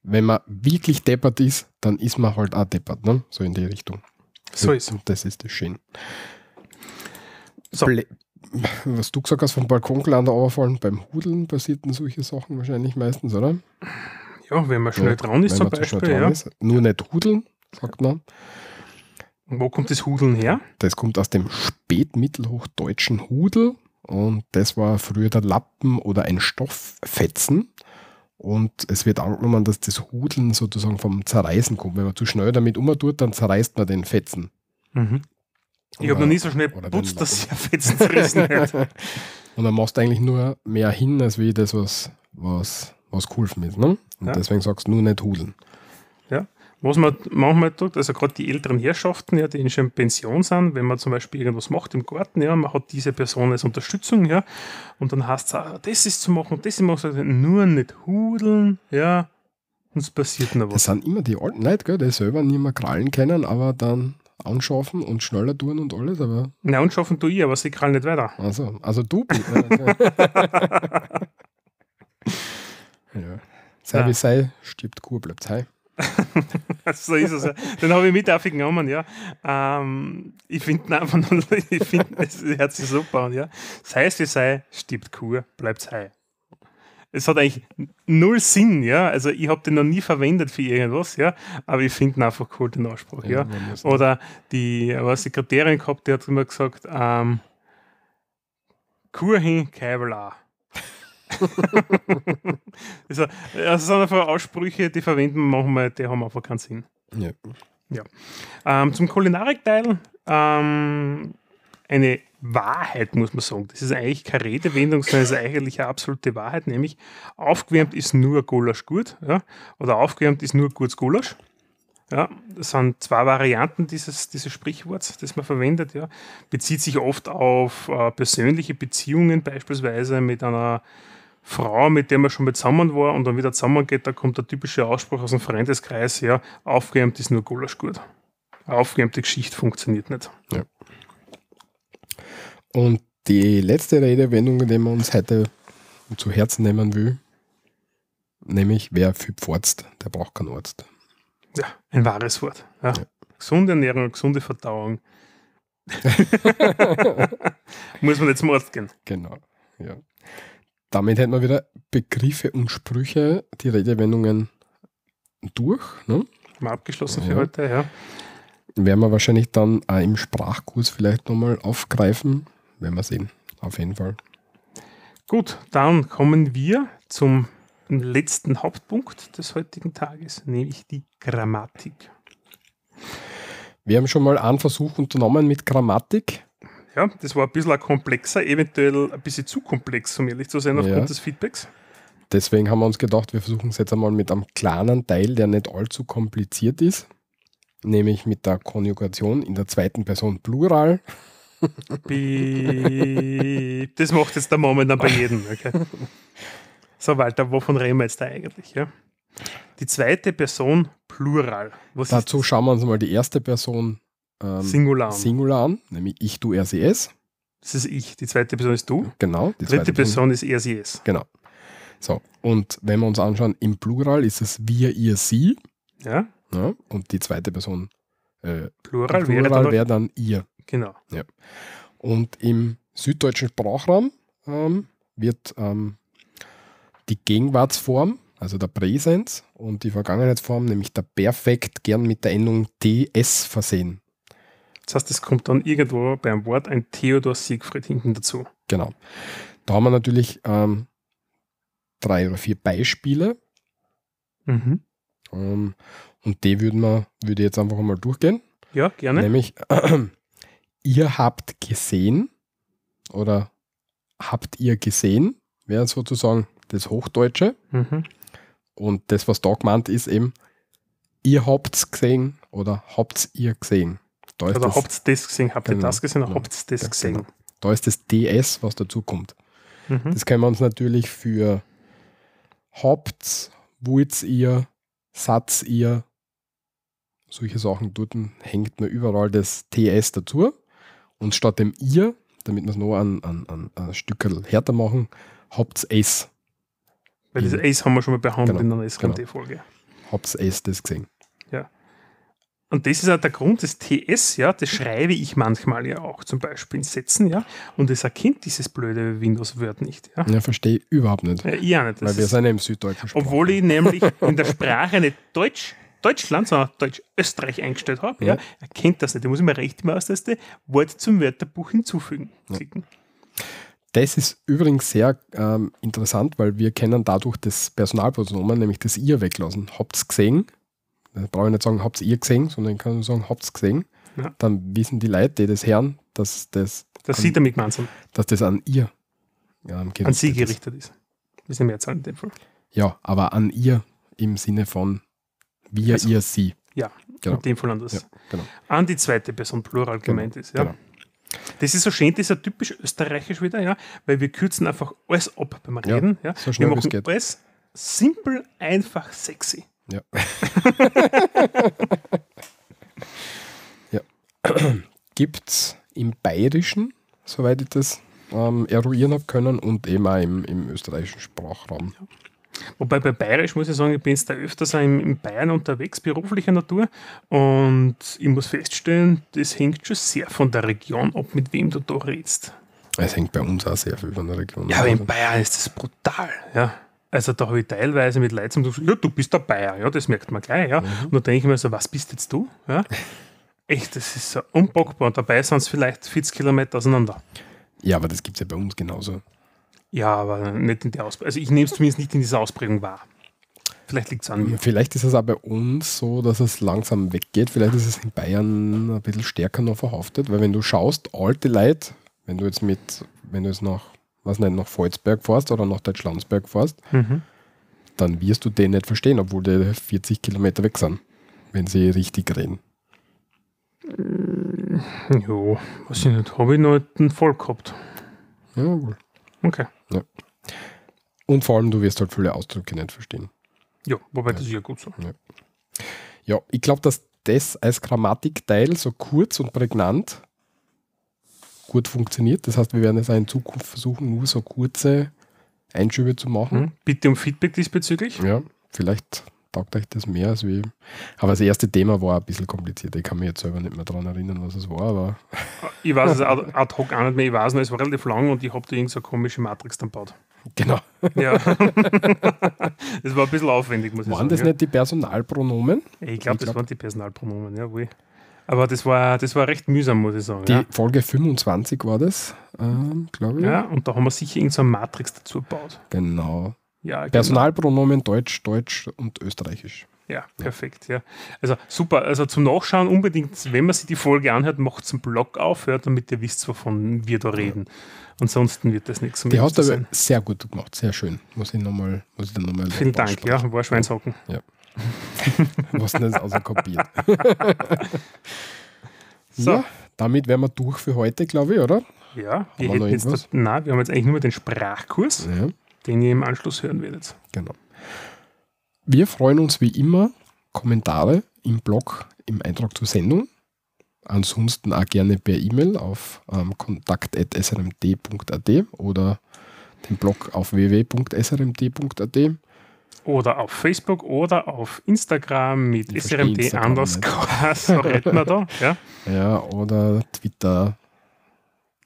wenn man wirklich deppert ist, dann ist man halt auch deppert, ne? So in die Richtung. So ist Und das ist das schön. So. Was du gesagt hast vom Balkongeländer runterfallen, beim Hudeln passierten solche Sachen wahrscheinlich meistens, oder? Ja, wenn man schnell Ja, dran ist zum Beispiel, ja. ist. Nur nicht hudeln, sagt man. Und Wo kommt das Hudeln her? Das kommt aus dem spätmittelhochdeutschen Hudel und das war früher der Lappen oder ein Stofffetzen. Und es wird angenommen, dass das Hudeln sozusagen vom Zerreißen kommt. Wenn man zu schnell damit umtut, dann zerreißt man den Fetzen. Mhm. Ich habe noch nie so schnell putzt, dass ein Fetzen zerrissen hat. Und dann machst du eigentlich nur mehr hin, als wie das, was, was, was geholfen ist. Ne? Und Ja. deswegen sagst du nur nicht hudeln. Was man manchmal tut, also gerade die älteren Herrschaften, ja, die in schon Pension sind, wenn man zum Beispiel irgendwas macht im Garten, ja, man hat diese Person als Unterstützung, ja, und dann heißt es auch, das ist zu machen, das ist zu machen, nur nicht hudeln, ja, und es passiert noch Das was. sind immer die alten Leute, gell, die selber nicht mehr krallen können, aber dann anschaffen und schneller tun und alles. Aber Na, und schaffen tu ich, aber sie krallen nicht weiter. also, also du bist. ja. Sei Ja. wie sei, stirbt Kur, bleibt hei. so ist es. ja. Den habe ich mit aufgenommen, ja. Ähm, ich finde einfach nur, ich finde, es hört sich super an, ja. Sei es wie sei, stirbt Kur, bleibt hei. Es hat eigentlich null Sinn, ja. Also ich habe den noch nie verwendet für irgendwas, ja. Aber ich finde ihn einfach cool, den Ausspruch, ja. muss- Oder die eine Sekretärin gehabt, die hat immer gesagt, ähm, Kur hin, Kabel auch. also, das sind einfach Aussprüche, die verwenden wir manchmal, die haben einfach keinen Sinn. Ja. Ähm, zum Kulinarikteil ähm, eine Wahrheit, muss man sagen. Das ist eigentlich keine Redewendung, sondern es ist eigentlich eine absolute Wahrheit, nämlich aufgewärmt ist nur Gulasch gut ja? oder aufgewärmt ist nur gutes Gulasch. Ja, das sind zwei Varianten dieses, dieses Sprichworts, das man verwendet. Ja. Bezieht sich oft auf äh, persönliche Beziehungen, beispielsweise mit einer Frau, mit der man schon mal zusammen war und dann wieder zusammengeht. Da kommt der typische Ausspruch aus dem Freundeskreis: Ja, aufgewärmt ist nur Gulasch gut. Aufgewärmte Geschichte funktioniert nicht. Und die letzte Redewendung, die man uns heute zu Herzen nehmen will, nämlich wer viel pforzt, der braucht keinen Arzt. Ja, ein wahres Wort. Ja. Gesunde Ernährung, gesunde Verdauung. Muss man nicht zum Arzt gehen. Genau. Ja. Damit hätten wir wieder Begriffe und Sprüche, die Redewendungen durch. Ne? Mal abgeschlossen für Ja. heute, ja. Werden wir wahrscheinlich dann auch im Sprachkurs vielleicht nochmal aufgreifen. Werden wir sehen. Auf jeden Fall. Gut, dann kommen wir zum letzten Hauptpunkt des heutigen Tages, nämlich die Grammatik. Wir haben schon mal einen Versuch unternommen mit Grammatik. Ja, das war ein bisschen komplexer, eventuell ein bisschen zu komplex, um ehrlich zu sein, aufgrund Ja. des Feedbacks. Deswegen haben wir uns gedacht, wir versuchen es jetzt einmal mit einem kleinen Teil, der nicht allzu kompliziert ist. Nämlich mit der Konjugation in der zweiten Person Plural. Das macht jetzt der Moment dann bei jedem. Okay? So, Walter, wovon reden wir jetzt da eigentlich? Ja? Die zweite Person Plural. Was Dazu schauen wir uns mal die erste Person ähm? Singular? Singular an, nämlich ich, du, er, sie, es. Das ist ich. Die zweite Person ist du. Genau. Die dritte zweite Person ist er, sie, es. Genau. So, und wenn wir uns anschauen, im Plural ist es wir, ihr, sie. Ja? Ja, und die zweite Person äh, Plural, im wäre Plural dann wäre dann ihr. Genau. Und im süddeutschen Sprachraum ähm, wird ähm, die Gegenwartsform, also der Präsens, und die Vergangenheitsform, nämlich der Perfekt, gern mit der Endung ts versehen. Das heißt, es kommt dann irgendwo beim Wort ein Theodor Siegfried hinten dazu. Genau. Da haben wir natürlich ähm, drei oder vier Beispiele. Mhm. Ähm, und die würden wir, würde ich jetzt einfach mal durchgehen. Ja, gerne. Nämlich, ihr habt gesehen oder habt ihr gesehen, wäre sozusagen das Hochdeutsche. Mhm. Und das, was da gemeint ist, eben, ihr habt's gesehen oder habt's ihr gesehen. Da ist, Oder habt das gesehen? Habt ihr Genau. das gesehen? Genau. habt ihr das Ja, gesehen? genau. da ist das DS, was dazu kommt. Mhm. Das können wir uns natürlich für habt's, wollt's ihr, satz ihr, solche Sachen dort hängt man überall das TS dazu. Und statt dem ihr, damit wir es noch ein, ein, ein, ein Stück härter machen, habt's es. Weil das Mhm. Ace haben wir schon mal behandelt Genau, in einer SKMT-Folge. Habt ihr das gesehen? Und das ist auch der Grund des TS, ja, das schreibe ich manchmal ja auch zum Beispiel in Sätzen, ja, und es erkennt dieses blöde Windows-Word nicht, ja. Ja, verstehe ich überhaupt nicht. ja ich auch nicht. Weil wir sind ja im süddeutschen Sprach. obwohl ich nämlich in der Sprache nicht Deutsch, Deutschland, sondern Deutsch-Österreich eingestellt habe, ja, Ja. erkennt das nicht. Da muss ich mir rechte Maustaste Wort zum Wörterbuch hinzufügen klicken. Das ist übrigens sehr ähm, interessant, weil wir können dadurch das Personalpronomen, nämlich das ihr weglassen. Habt's gesehen? Da brauche ich nicht sagen, habt's ihr gesehen, sondern ich kann nur sagen, habt's gesehen. Ja. Dann wissen die Leute, die das hören, dass das, Das an, sieht damit gemeinsam dass das an ihr ähm, an gerichtet sie ist. gerichtet ist. Das ist eine Mehrzahl in dem Fall. Ja, aber an ihr im Sinne von wir, Also, ihr, sie. Ja, Genau. in dem Fall an, das Ja, genau. an die zweite Person Plural gemeint ist. Ja. genau. Das ist so schön, das ist ja typisch österreichisch wieder, ja, weil wir kürzen einfach alles ab beim Ja, Reden. Ja, so schnell wir wie's machen alles simpel, einfach, sexy. Ja. ja. Gibt es im Bayerischen, soweit ich das ähm, eruieren habe können, und eben auch im, im österreichischen Sprachraum. Wobei bei Bayerisch muss ich sagen, ich bin jetzt da öfters in, in Bayern unterwegs, beruflicher Natur. Und ich muss feststellen, das hängt schon sehr von der Region ab, mit wem du da redest. Es hängt bei uns auch sehr viel von der Region Ja, aber ab. in Bayern ist das brutal. Ja. Also da habe ich teilweise mit Leuten zum Beispiel, ja, du bist der Bayer, ja, das merkt man gleich, ja. Und da denke ich mir so, was bist jetzt du? Ja. Echt, das ist so unpackbar. Und dabei sind es vielleicht 40 Kilometer auseinander. Ja, aber das gibt es ja bei uns genauso. Ja, aber nicht in der Ausprägung. Also ich nehme es zumindest nicht in dieser Ausprägung wahr. Vielleicht liegt es an mir. Vielleicht ist es auch bei uns so, dass es langsam weggeht. Vielleicht ist es in Bayern ein bisschen stärker noch verhaftet, weil wenn du schaust, alte Leute, wenn du jetzt mit, wenn du jetzt nach, was nicht, nach Volzberg fährst oder nach Deutschlandsberg fährst, Mhm. dann wirst du den nicht verstehen, obwohl die 40 Kilometer weg sind, wenn sie richtig reden. Jo, weiß ich nicht. Habe ich noch einen voll gehabt. Ja, wohl. Okay. Und vor allem, du wirst halt viele Ausdrücke nicht verstehen. Ja, wobei das ist ja gut so. Ja, ich glaube, dass das als Grammatikteil so kurz und prägnant gut funktioniert. Das heißt, wir werden es auch in Zukunft versuchen, nur so kurze Einschübe zu machen. Hm? Bitte um Feedback diesbezüglich. Ja, vielleicht taugt euch das mehr als wie. Aber das erste Thema war ein bisschen kompliziert. Ich kann mich jetzt selber nicht mehr daran erinnern, was es war, aber Ich weiß es ad hoc auch nicht mehr. Ich weiß nur, es war relativ lang und ich habe da irgend so komische Matrix dann gebaut. genau. Ja. das war ein bisschen aufwendig, muss ich Waren sagen. das ja. nicht die Personalpronomen? Ich glaube, das glaub- waren die Personalpronomen, jawohl. Aber das war, das war recht mühsam, muss ich sagen. Die ja. Folge 25 war das, ähm, glaube ich. ja, und da haben wir sicher irgendeine Matrix dazu gebaut. Genau. Ja, genau. Personalpronomen Deutsch, Deutsch und Österreichisch. Ja, perfekt, ja. Also super, also zum Nachschauen unbedingt, wenn man sich die Folge anhört, macht einen Blog auf, ja, damit ihr wisst, wovon wir da reden. Ansonsten wird das nichts Die hast du aber sehr gut gemacht, sehr schön. Muss ich nochmal, muss ich dann nochmal. Vielen Dank, ja, war Schweinshocken. Was nicht außer kopiert. So. Ja, damit wären wir durch für heute, glaube ich, oder? Ja, wir wir hätten noch jetzt, irgendwas? da, nein, wir haben jetzt eigentlich nur den Sprachkurs, Ja, den ihr im Anschluss hören werdet. genau. Wir freuen uns wie immer Kommentare im Blog im Eintrag zur Sendung. Ansonsten auch gerne per E-Mail auf ähm, kontakt.srmt.at oder den Blog auf www.srmt.at. Oder auf Facebook oder auf Instagram mit Ich Instagram underscore, so retten wir da. Ja, Ja, oder Twitter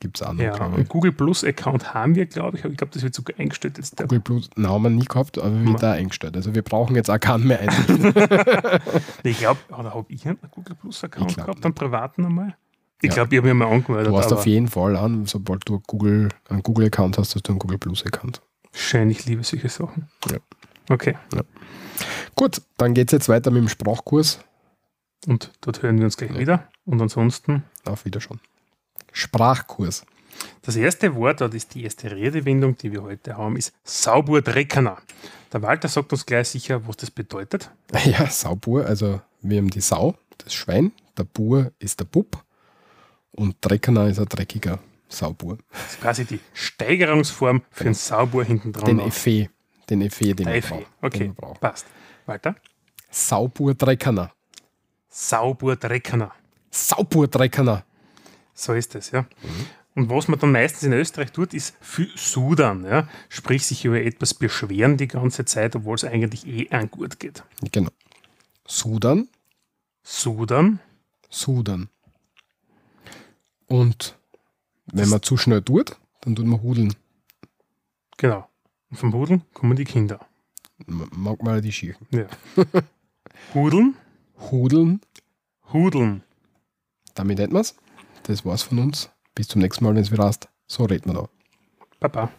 gibt es auch noch, ja. ich. Google Plus Account haben wir, glaube ich, aber ich glaube, das wird sogar eingestellt jetzt. Google Plus, na, haben wir nie gehabt, aber wird da eingestellt. Also wir brauchen jetzt auch keinen mehr einrichten. Ich glaube, oder habe ich einen Google Plus Account glaub gehabt, einen privaten einmal? Ich Ja. glaube, ich habe mir mal angemeldet. Du hast auf jeden Fall an, sobald du Google, einen Google-Account hast, hast du einen Google Plus-Account. Schön, ich liebe solche Sachen. Ja. Okay, Gut, dann geht es jetzt weiter mit dem Sprachkurs. und dort hören wir uns gleich wieder. Und ansonsten, Auf Wiederschauen. Sprachkurs. das erste Wort, oder ist die erste Redewendung, die wir heute haben, ist Sauburdreckener. Der Walter sagt uns gleich sicher, was das bedeutet. Ja, Saubur, also wir haben die Sau, das Schwein, der Bur ist der Bub und Dreckener ist ein dreckiger Saubur. Das ist quasi die Steigerungsform für einen Saubur hinten dran. Den Effet, den Effet, den wir brauchen. Okay, brauchen. passt. Walter? Saubur-Dreckener. Sauburdreckener. Saubur-Dreckener. So ist es, ja. Und was man dann meistens in Österreich tut, ist viel sudern, ja. Sprich, sich über etwas beschweren die ganze Zeit, obwohl es eigentlich eh an gut geht. Genau. Sudern, Sudern, Sudern. Und wenn man zu schnell tut, dann tut man Hudeln. genau. Und vom Hudeln kommen die Kinder. Mag mal die Schirchen. Ja. Hudeln, Hudeln, Hudeln. damit hätten wir's. Das war's von uns. Bis zum nächsten Mal, wenn es wieder heißt. So reden wir da. Baba.